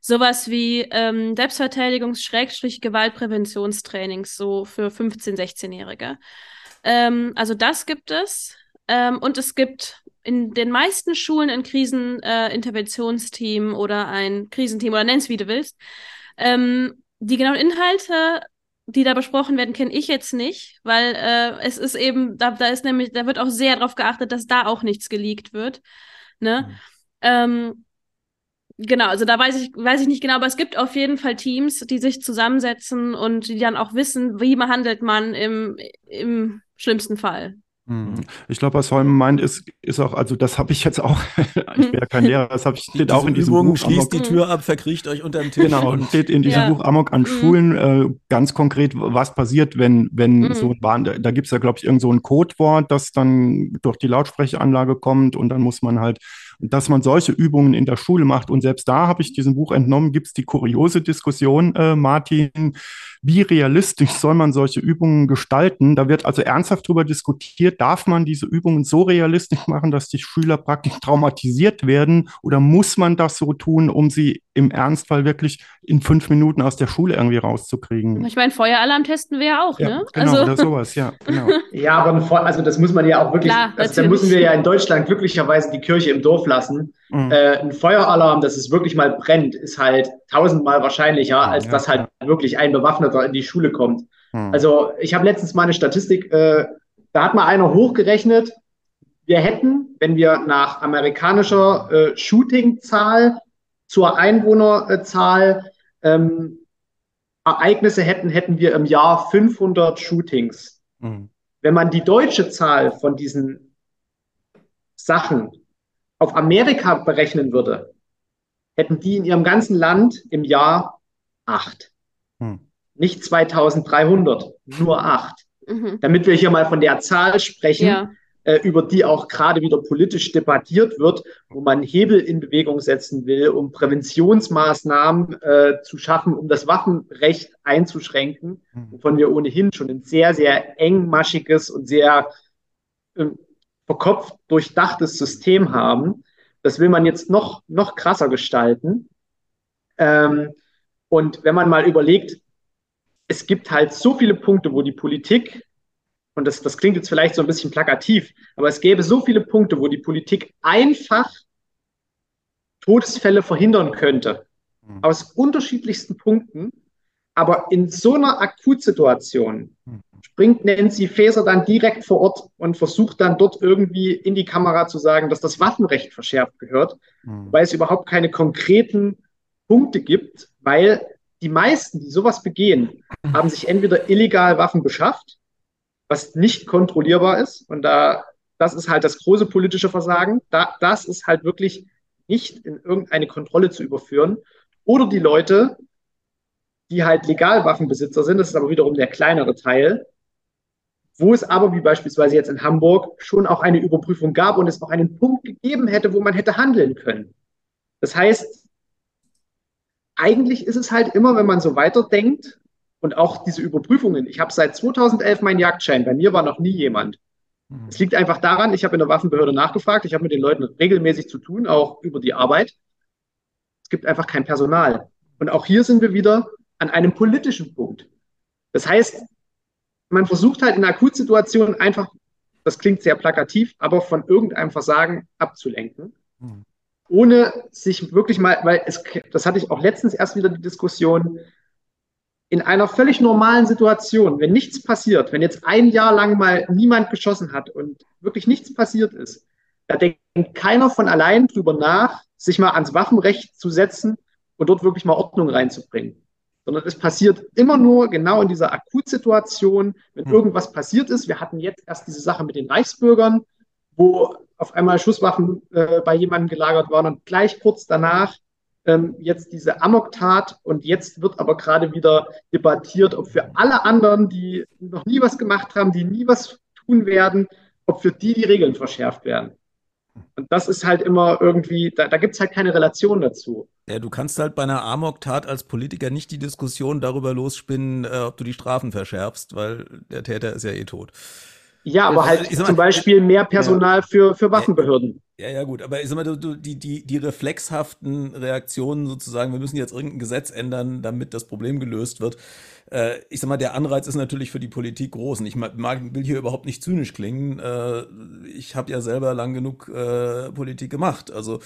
sowas wie ähm, Selbstverteidigungs-Gewaltpräventionstrainings, so für 15-, 16-Jährige. Ähm, also das gibt es. Ähm, und es gibt in den meisten Schulen ein Kriseninterventionsteam äh, oder ein Krisenteam oder nenn's wie du willst. Ähm, die genauen Inhalte, die da besprochen werden, kenne ich jetzt nicht, weil äh, es ist eben, da, da ist nämlich, da wird auch sehr darauf geachtet, dass da auch nichts geleakt wird. Ne? Mhm. Ähm, genau, also da weiß ich, weiß ich nicht genau, aber es gibt auf jeden Fall Teams, die sich zusammensetzen und die dann auch wissen, wie man handelt man im, im schlimmsten Fall. Mhm. Ich glaube, was Holm meint, ist, ist auch, also das habe ich jetzt auch, *laughs* ich bin ja kein Lehrer, das habe ich steht auch in diesem Übung, Buch. Schließt Amok. die Tür ab, verkriecht euch unter dem Tisch. Genau, und steht in diesem ja. Buch Amok an mhm. Schulen äh, ganz konkret, was passiert, wenn, wenn mhm. so ein Bahn, da, da gibt es ja, glaube ich, irgend so ein Codewort, das dann durch die Lautsprecheranlage kommt und dann muss man halt dass man solche Übungen in der Schule macht. Und selbst da habe ich diesem Buch entnommen, gibt es die kuriose Diskussion, äh, Martin, wie realistisch soll man solche Übungen gestalten? Da wird also ernsthaft darüber diskutiert, darf man diese Übungen so realistisch machen, dass die Schüler praktisch traumatisiert werden oder muss man das so tun, um sie im Ernstfall wirklich in fünf Minuten aus der Schule irgendwie rauszukriegen? Ich meine, Feueralarm testen wir ja auch, ja, ne? Genau, also. oder sowas, ja, genau. *laughs* ja, aber also das muss man ja auch wirklich, Klar, also da müssen wir ja in Deutschland glücklicherweise die Kirche im Dorf lassen. Mhm. Äh, ein Feueralarm, dass es wirklich mal brennt, ist halt tausendmal wahrscheinlicher, als ja, dass halt ja. wirklich ein Bewaffneter in die Schule kommt. Mhm. Also ich habe letztens mal eine Statistik, äh, da hat mal einer hochgerechnet, wir hätten, wenn wir nach amerikanischer äh, Shooting-Zahl zur Einwohnerzahl ähm, Ereignisse hätten, hätten wir im Jahr 500 Shootings. Mhm. Wenn man die deutsche Zahl von diesen Sachen auf Amerika berechnen würde, hätten die in ihrem ganzen Land im Jahr acht. Mhm. Nicht 2300, nur acht. Mhm. Damit wir hier mal von der Zahl sprechen, ja äh, über die auch gerade wieder politisch debattiert wird, wo man Hebel in Bewegung setzen will, um Präventionsmaßnahmen äh, zu schaffen, um das Waffenrecht einzuschränken, hm. wovon wir ohnehin schon ein sehr, sehr engmaschiges und sehr äh, verkopft durchdachtes System haben. Das will man jetzt noch, noch krasser gestalten. Ähm, und wenn man mal überlegt, es gibt halt so viele Punkte, wo die Politik und das, das klingt jetzt vielleicht so ein bisschen plakativ, aber es gäbe so viele Punkte, wo die Politik einfach Todesfälle verhindern könnte. Mhm. Aus unterschiedlichsten Punkten. Aber in so einer Akutsituation mhm. Springt Nancy Faeser dann direkt vor Ort und versucht dann dort irgendwie in die Kamera zu sagen, dass das Waffenrecht verschärft gehört, mhm. weil es überhaupt keine konkreten Punkte gibt, weil die meisten, die sowas begehen, mhm. haben sich entweder illegal Waffen beschafft was nicht kontrollierbar ist. Und da, das ist halt das große politische Versagen. Da, das ist halt wirklich nicht in irgendeine Kontrolle zu überführen. Oder die Leute, die halt legal Waffenbesitzer sind, das ist aber wiederum der kleinere Teil, wo es aber, wie beispielsweise jetzt in Hamburg, schon auch eine Überprüfung gab und es auch einen Punkt gegeben hätte, wo man hätte handeln können. Das heißt, eigentlich ist es halt immer, wenn man so weiterdenkt, und auch diese Überprüfungen. Ich habe seit 2011 meinen Jagdschein. Bei mir war noch nie jemand. Mhm. Es liegt einfach daran, ich habe in der Waffenbehörde nachgefragt. Ich habe mit den Leuten regelmäßig zu tun, auch über die Arbeit. Es gibt einfach kein Personal. Und auch hier sind wir wieder an einem politischen Punkt. Das heißt, man versucht halt in Akutsituationen einfach, das klingt sehr plakativ, aber von irgendeinem Versagen abzulenken. Mhm. Ohne sich wirklich mal, weil es, das hatte ich auch letztens erst wieder die Diskussion, in einer völlig normalen Situation, wenn nichts passiert, wenn jetzt ein Jahr lang mal niemand geschossen hat und wirklich nichts passiert ist, da denkt keiner von allein drüber nach, sich mal ans Waffenrecht zu setzen und dort wirklich mal Ordnung reinzubringen. Sondern es passiert immer nur genau in dieser Akutsituation, wenn hm. irgendwas passiert ist. Wir hatten jetzt erst diese Sache mit den Reichsbürgern, wo auf einmal Schusswaffen äh, bei jemandem gelagert waren und gleich kurz danach ähm, jetzt diese Amok-Tat und jetzt wird aber gerade wieder debattiert, ob für alle anderen, die noch nie was gemacht haben, die nie was tun werden, ob für die die Regeln verschärft werden. Und das ist halt immer irgendwie, da, da gibt es halt keine Relation dazu. Ja, du kannst halt bei einer Amok-Tat als Politiker nicht die Diskussion darüber losspinnen, äh, ob du die Strafen verschärfst, weil der Täter ist ja eh tot. Ja, aber halt mal, zum Beispiel mehr Personal ja. für, für Waffenbehörden. Ja, ja, gut, aber ich sag mal, du, du, die, die, die reflexhaften Reaktionen sozusagen, wir müssen jetzt irgendein Gesetz ändern, damit das Problem gelöst wird. Äh, ich sag mal, der Anreiz ist natürlich für die Politik groß. Und ich mag, will hier überhaupt nicht zynisch klingen. Äh, ich habe ja selber lang genug äh, Politik gemacht. Also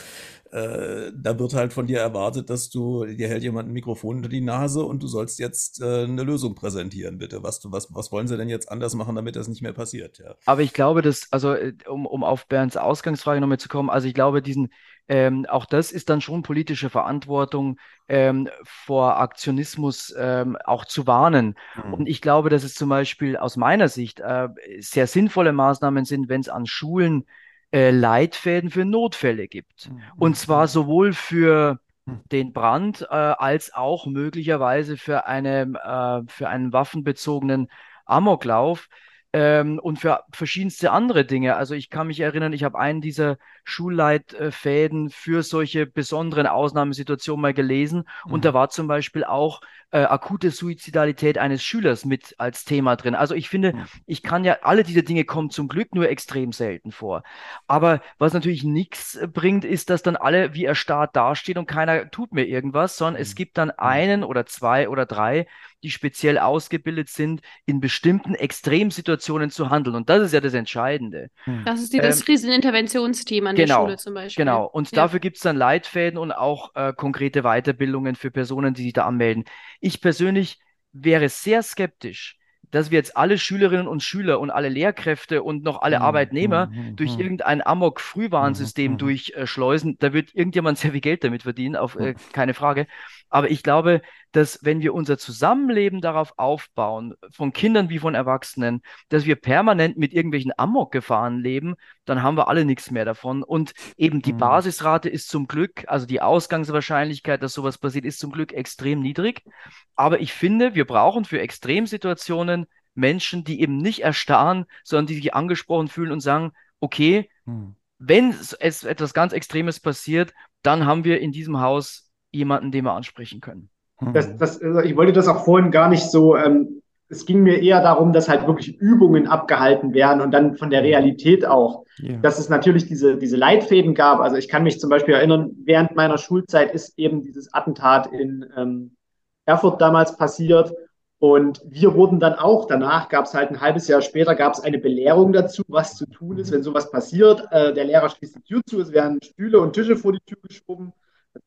äh, da wird halt von dir erwartet, dass du, dir hält jemand ein Mikrofon unter die Nase und du sollst jetzt äh, eine Lösung präsentieren, bitte. Was, was, was wollen sie denn jetzt anders machen, damit das nicht mehr passiert? Ja. Aber ich glaube, dass, also äh, um, um auf Bernds Ausgangsfrage nochmal zu kommen, also ich glaube, diesen, ähm, auch das ist dann schon politische Verantwortung, ähm, vor Aktionismus ähm, auch zu warnen. Mhm. Und ich glaube, dass es zum Beispiel aus meiner Sicht äh, sehr sinnvolle Maßnahmen sind, wenn es an Schulen äh, Leitfäden für Notfälle gibt. Mhm. Und zwar sowohl für mhm. den Brand äh, als auch möglicherweise für, eine, äh, für einen waffenbezogenen Amoklauf ähm, und für verschiedenste andere Dinge. Also ich kann mich erinnern, ich habe einen dieser Schulleitfäden für solche besonderen Ausnahmesituationen mal gelesen mhm. und da war zum Beispiel auch äh, akute Suizidalität eines Schülers mit als Thema drin. Also ich finde, mhm. ich kann ja, alle diese Dinge kommen zum Glück nur extrem selten vor. Aber was natürlich nichts bringt, ist, dass dann alle wie erstarrt dastehen und keiner tut mir irgendwas, sondern mhm. es gibt dann mhm. einen oder zwei oder drei, die speziell ausgebildet sind, in bestimmten Extremsituationen Situationen zu handeln. Und das ist ja das Entscheidende. Das ist dieses ähm, Rieseninterventionsteam an genau, der Schule zum Beispiel. Genau. Und ja. dafür gibt es dann Leitfäden und auch äh, konkrete Weiterbildungen für Personen, die sich da anmelden. Ich persönlich wäre sehr skeptisch, dass wir jetzt alle Schülerinnen und Schüler und alle Lehrkräfte und noch alle mhm. Arbeitnehmer mhm. durch irgendein Amok-Frühwarnsystem mhm. durchschleusen. Da wird irgendjemand sehr viel Geld damit verdienen, auf äh, keine Frage. Aber ich glaube, dass wenn wir unser Zusammenleben darauf aufbauen, von Kindern wie von Erwachsenen, dass wir permanent mit irgendwelchen Amok-Gefahren leben, dann haben wir alle nichts mehr davon. Und eben die mhm. Basisrate ist zum Glück, also die Ausgangswahrscheinlichkeit, dass sowas passiert, ist zum Glück extrem niedrig. Aber ich finde, wir brauchen für Extremsituationen Menschen, die eben nicht erstarren, sondern die sich angesprochen fühlen und sagen, okay, mhm. wenn es etwas ganz Extremes passiert, dann haben wir in diesem Haus jemanden, den wir ansprechen können. Hm. Das, das, also ich wollte das auch vorhin gar nicht so, ähm, es ging mir eher darum, dass halt wirklich Übungen abgehalten werden und dann von der Realität auch, yeah. dass es natürlich diese, diese Leitfäden gab. Also ich kann mich zum Beispiel erinnern, während meiner Schulzeit ist eben dieses Attentat in ähm, Erfurt damals passiert. Und wir wurden dann auch, danach gab es halt ein halbes Jahr später, gab es eine Belehrung dazu, was zu tun ist, wenn sowas passiert. Äh, der Lehrer schließt die Tür zu, es werden Stühle und Tische vor die Tür geschoben.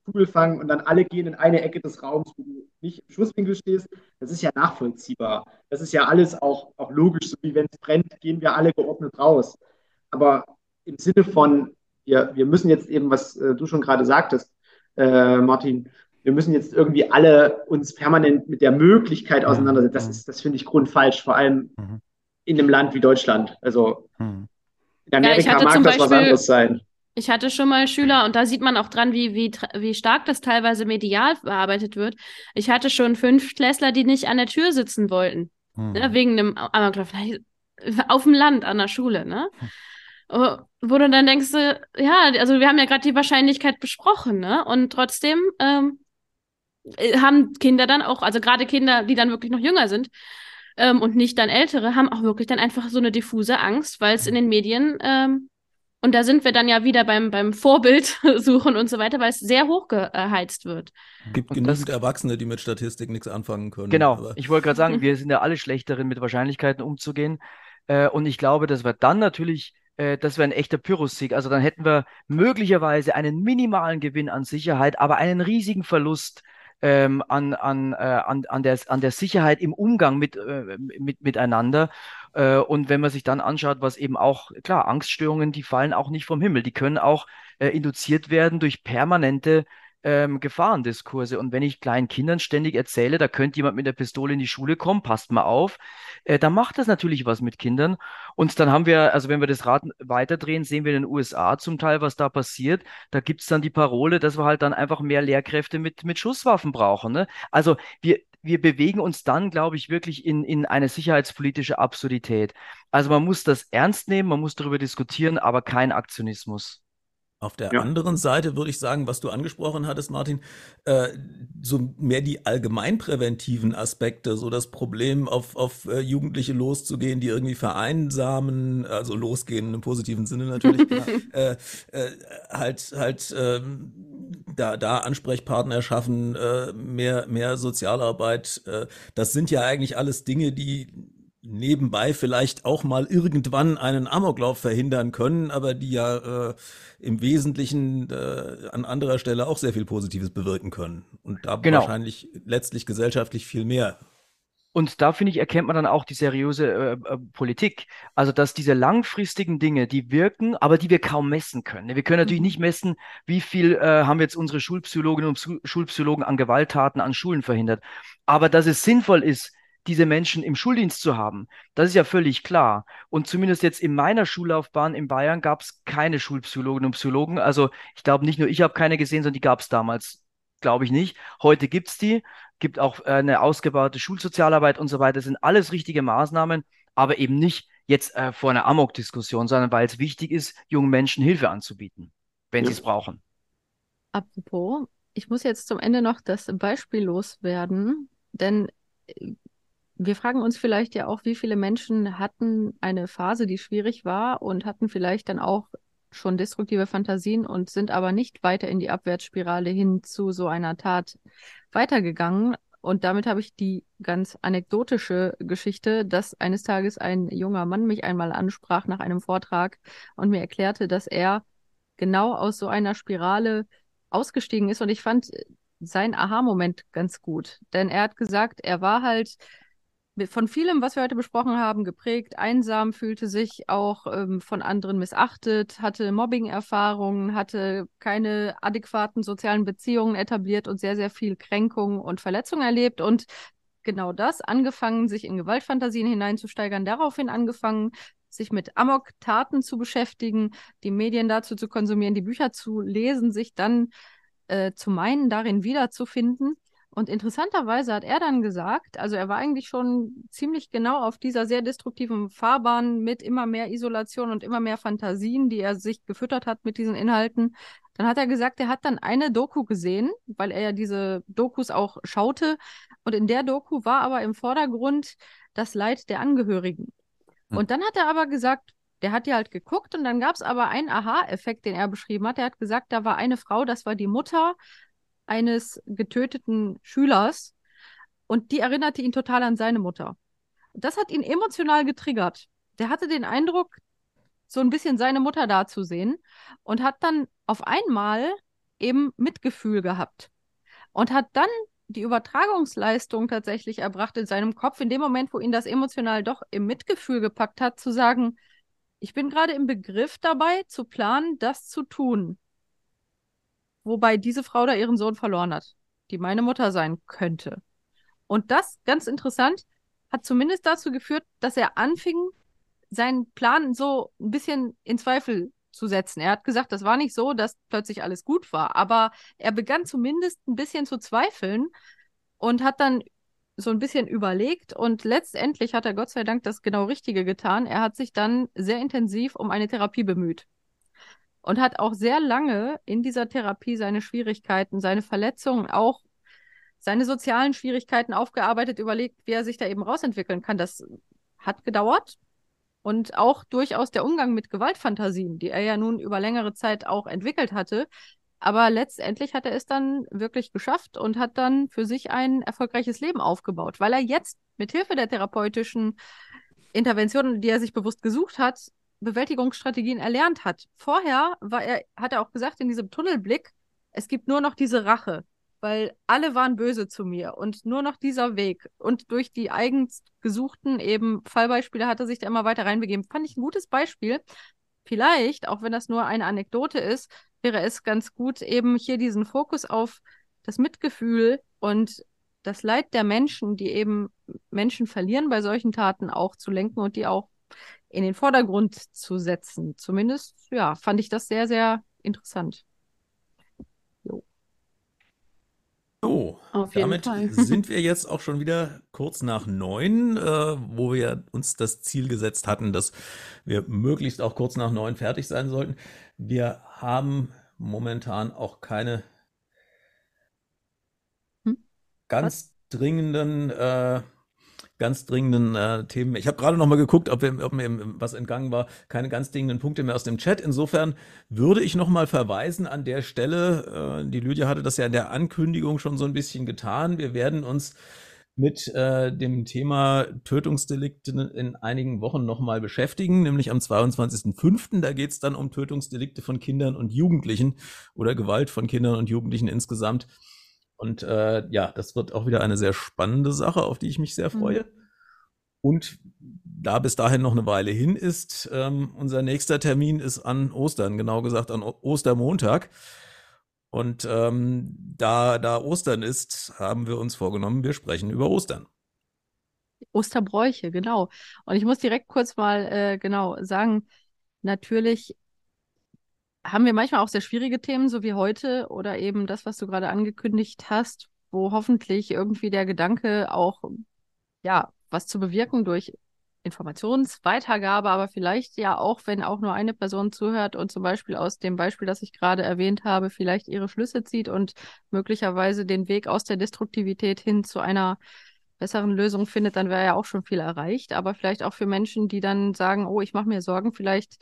Kugelfang und dann alle gehen in eine Ecke des Raums, wo du nicht im Schusswinkel stehst, das ist ja nachvollziehbar. Das ist ja alles auch, auch logisch, so wie wenn es brennt, gehen wir alle geordnet raus. Aber im Sinne von, wir, wir müssen jetzt eben, was äh, du schon gerade sagtest, äh, Martin, wir müssen jetzt irgendwie alle uns permanent mit der Möglichkeit auseinandersetzen. Das ist, das finde ich grundfalsch, vor allem mhm. in einem Land wie Deutschland. Also mhm. in Amerika ja, mag das Beispiel, was anderes sein. Ich hatte schon mal Schüler und da sieht man auch dran, wie, wie, wie stark das teilweise medial bearbeitet wird. Ich hatte schon fünf Klässler, die nicht an der Tür sitzen wollten. Hm. Ne, wegen einem Amoklauf. Auf dem Land, an der Schule, ne? Hm. Oh, wo du dann denkst, ja, also wir haben ja gerade die Wahrscheinlichkeit besprochen, ne? Und trotzdem ähm, äh, haben Kinder dann auch, also gerade Kinder, die dann wirklich noch jünger sind ähm, und nicht dann ältere, haben auch wirklich dann einfach so eine diffuse Angst, weil es in den Medien ähm, und da sind wir dann ja wieder beim, beim Vorbild *laughs* suchen und so weiter, weil es sehr hoch geheizt wird. Es gibt und genügend das, Erwachsene, die mit Statistik nichts anfangen können. Genau, aber. ich wollte gerade sagen, *laughs* wir sind ja alle schlechteren, mit Wahrscheinlichkeiten umzugehen. Äh, und ich glaube, dass wir dann natürlich, äh, das wäre ein echter Pyrrhussieg. Also dann hätten wir möglicherweise einen minimalen Gewinn an Sicherheit, aber einen riesigen Verlust ähm, an, an, äh, an, an, der, an der Sicherheit im Umgang mit, äh, mit, miteinander. Äh, und wenn man sich dann anschaut, was eben auch, klar, Angststörungen, die fallen auch nicht vom Himmel. Die können auch äh, induziert werden durch permanente ähm, Gefahrendiskurse. Und wenn ich kleinen Kindern ständig erzähle, da könnte jemand mit der Pistole in die Schule kommen, passt mal auf, äh, dann macht das natürlich was mit Kindern. Und dann haben wir, also wenn wir das Rad weiterdrehen, sehen wir in den USA zum Teil, was da passiert. Da gibt es dann die Parole, dass wir halt dann einfach mehr Lehrkräfte mit, mit Schusswaffen brauchen. Ne? Also wir, wir bewegen uns dann, glaube ich, wirklich in, in eine sicherheitspolitische Absurdität. Also man muss das ernst nehmen, man muss darüber diskutieren, aber kein Aktionismus. Auf der ja. anderen Seite würde ich sagen, was du angesprochen hattest, Martin, äh, so mehr die allgemeinpräventiven Aspekte, so das Problem, auf, auf äh, Jugendliche loszugehen, die irgendwie vereinsamen, also losgehen im positiven Sinne natürlich, *laughs* äh, äh, halt, halt äh, da, da Ansprechpartner schaffen, äh, mehr, mehr Sozialarbeit. Äh, das sind ja eigentlich alles Dinge, die nebenbei vielleicht auch mal irgendwann einen Amoklauf verhindern können, aber die ja äh, im Wesentlichen äh, an anderer Stelle auch sehr viel Positives bewirken können. Und da genau. wahrscheinlich letztlich gesellschaftlich viel mehr. Und da finde ich, erkennt man dann auch die seriöse äh, äh, Politik. Also, dass diese langfristigen Dinge, die wirken, aber die wir kaum messen können. Wir können natürlich mhm. nicht messen, wie viel äh, haben jetzt unsere Schulpsychologinnen und Schulpsychologen an Gewalttaten an Schulen verhindert. Aber dass es sinnvoll ist, diese Menschen im Schuldienst zu haben. Das ist ja völlig klar. Und zumindest jetzt in meiner Schullaufbahn in Bayern gab es keine Schulpsychologinnen und Psychologen. Also ich glaube nicht nur ich habe keine gesehen, sondern die gab es damals, glaube ich nicht. Heute gibt es die, gibt auch äh, eine ausgebaute Schulsozialarbeit und so weiter. Das sind alles richtige Maßnahmen, aber eben nicht jetzt äh, vor einer Amok-Diskussion, sondern weil es wichtig ist, jungen Menschen Hilfe anzubieten, wenn ja. sie es brauchen. Apropos, ich muss jetzt zum Ende noch das Beispiel loswerden, denn äh, wir fragen uns vielleicht ja auch, wie viele Menschen hatten eine Phase, die schwierig war und hatten vielleicht dann auch schon destruktive Fantasien und sind aber nicht weiter in die Abwärtsspirale hin zu so einer Tat weitergegangen. Und damit habe ich die ganz anekdotische Geschichte, dass eines Tages ein junger Mann mich einmal ansprach nach einem Vortrag und mir erklärte, dass er genau aus so einer Spirale ausgestiegen ist. Und ich fand sein Aha-Moment ganz gut. Denn er hat gesagt, er war halt von vielem, was wir heute besprochen haben, geprägt, einsam, fühlte sich auch ähm, von anderen missachtet, hatte Mobbing-Erfahrungen, hatte keine adäquaten sozialen Beziehungen etabliert und sehr, sehr viel Kränkung und Verletzung erlebt. Und genau das, angefangen, sich in Gewaltfantasien hineinzusteigern, daraufhin angefangen, sich mit Amok-Taten zu beschäftigen, die Medien dazu zu konsumieren, die Bücher zu lesen, sich dann äh, zu meinen, darin wiederzufinden und interessanterweise hat er dann gesagt, also er war eigentlich schon ziemlich genau auf dieser sehr destruktiven Fahrbahn mit immer mehr Isolation und immer mehr Fantasien, die er sich gefüttert hat mit diesen Inhalten. Dann hat er gesagt, er hat dann eine Doku gesehen, weil er ja diese Dokus auch schaute. Und in der Doku war aber im Vordergrund das Leid der Angehörigen. Hm. Und dann hat er aber gesagt, der hat ja halt geguckt und dann gab es aber einen Aha-Effekt, den er beschrieben hat. Er hat gesagt, da war eine Frau, das war die Mutter eines getöteten Schülers und die erinnerte ihn total an seine Mutter. Das hat ihn emotional getriggert. Der hatte den Eindruck, so ein bisschen seine Mutter da zu sehen und hat dann auf einmal eben Mitgefühl gehabt und hat dann die Übertragungsleistung tatsächlich erbracht in seinem Kopf, in dem Moment, wo ihn das emotional doch im Mitgefühl gepackt hat, zu sagen, ich bin gerade im Begriff dabei, zu planen, das zu tun wobei diese Frau da ihren Sohn verloren hat, die meine Mutter sein könnte. Und das, ganz interessant, hat zumindest dazu geführt, dass er anfing, seinen Plan so ein bisschen in Zweifel zu setzen. Er hat gesagt, das war nicht so, dass plötzlich alles gut war, aber er begann zumindest ein bisschen zu zweifeln und hat dann so ein bisschen überlegt und letztendlich hat er Gott sei Dank das genau Richtige getan. Er hat sich dann sehr intensiv um eine Therapie bemüht und hat auch sehr lange in dieser Therapie seine Schwierigkeiten, seine Verletzungen, auch seine sozialen Schwierigkeiten aufgearbeitet, überlegt, wie er sich da eben rausentwickeln kann. Das hat gedauert. Und auch durchaus der Umgang mit Gewaltfantasien, die er ja nun über längere Zeit auch entwickelt hatte. Aber letztendlich hat er es dann wirklich geschafft und hat dann für sich ein erfolgreiches Leben aufgebaut, weil er jetzt mit Hilfe der therapeutischen Interventionen, die er sich bewusst gesucht hat, Bewältigungsstrategien erlernt hat. Vorher war er, hat er auch gesagt, in diesem Tunnelblick, es gibt nur noch diese Rache, weil alle waren böse zu mir und nur noch dieser Weg. Und durch die eigens gesuchten eben Fallbeispiele hat er sich da immer weiter reinbegeben. Fand ich ein gutes Beispiel. Vielleicht, auch wenn das nur eine Anekdote ist, wäre es ganz gut, eben hier diesen Fokus auf das Mitgefühl und das Leid der Menschen, die eben Menschen verlieren bei solchen Taten auch zu lenken und die auch in den Vordergrund zu setzen. Zumindest, ja, fand ich das sehr, sehr interessant. Jo. So, Auf jeden damit Fall. *laughs* sind wir jetzt auch schon wieder kurz nach neun, äh, wo wir uns das Ziel gesetzt hatten, dass wir möglichst auch kurz nach neun fertig sein sollten. Wir haben momentan auch keine hm? ganz Was? dringenden äh, ganz dringenden äh, Themen. Ich habe gerade noch mal geguckt, ob, wir, ob mir was entgangen war. Keine ganz dringenden Punkte mehr aus dem Chat. Insofern würde ich noch mal verweisen an der Stelle. Äh, die Lydia hatte das ja in der Ankündigung schon so ein bisschen getan. Wir werden uns mit äh, dem Thema Tötungsdelikte in einigen Wochen nochmal beschäftigen, nämlich am 22.05. Da geht es dann um Tötungsdelikte von Kindern und Jugendlichen oder Gewalt von Kindern und Jugendlichen insgesamt. Und äh, ja, das wird auch wieder eine sehr spannende Sache, auf die ich mich sehr mhm. freue. Mhm. Und da bis dahin noch eine Weile hin ist, ähm, unser nächster Termin ist an Ostern, genau gesagt an Ostermontag. Und ähm, da, da Ostern ist, haben wir uns vorgenommen, wir sprechen über Ostern. Osterbräuche, genau. Und ich muss direkt kurz mal äh, genau sagen, natürlich haben wir manchmal auch sehr schwierige Themen, so wie heute oder eben das, was du gerade angekündigt hast, wo hoffentlich irgendwie der Gedanke auch, ja, was zu bewirken durch Informationsweitergabe, aber vielleicht ja auch, wenn auch nur eine Person zuhört und zum Beispiel aus dem Beispiel, das ich gerade erwähnt habe, vielleicht ihre Schlüsse zieht und möglicherweise den Weg aus der Destruktivität hin zu einer besseren Lösung findet, dann wäre ja auch schon viel erreicht. Aber vielleicht auch für Menschen, die dann sagen, oh, ich mache mir Sorgen, vielleicht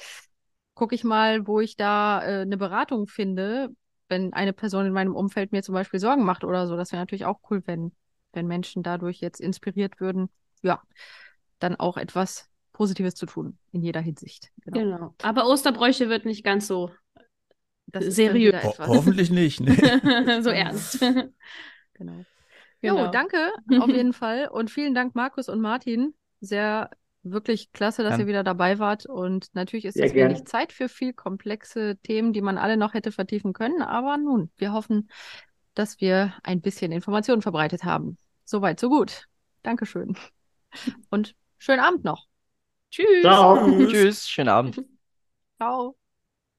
gucke ich mal, wo ich da äh, eine Beratung finde, wenn eine Person in meinem Umfeld mir zum Beispiel Sorgen macht oder so. Das wäre natürlich auch cool, wenn, wenn Menschen dadurch jetzt inspiriert würden, ja, dann auch etwas Positives zu tun in jeder Hinsicht. Genau. genau. Aber Osterbräuche wird nicht ganz so das seriös. Ho hoffentlich nicht. Nee. *laughs* so ernst. genau. Genau. Jo, danke auf jeden Fall. Und vielen Dank, Markus und Martin. Sehr wirklich klasse, dass ja. ihr wieder dabei wart. Und natürlich ist es wenig Zeit für viel komplexe Themen, die man alle noch hätte vertiefen können. Aber nun, wir hoffen, dass wir ein bisschen Informationen verbreitet haben. Soweit, so gut. Dankeschön. *laughs* Und schönen Abend noch. Tschüss. Ciao. *laughs* Tschüss. Schönen Abend. Ciao.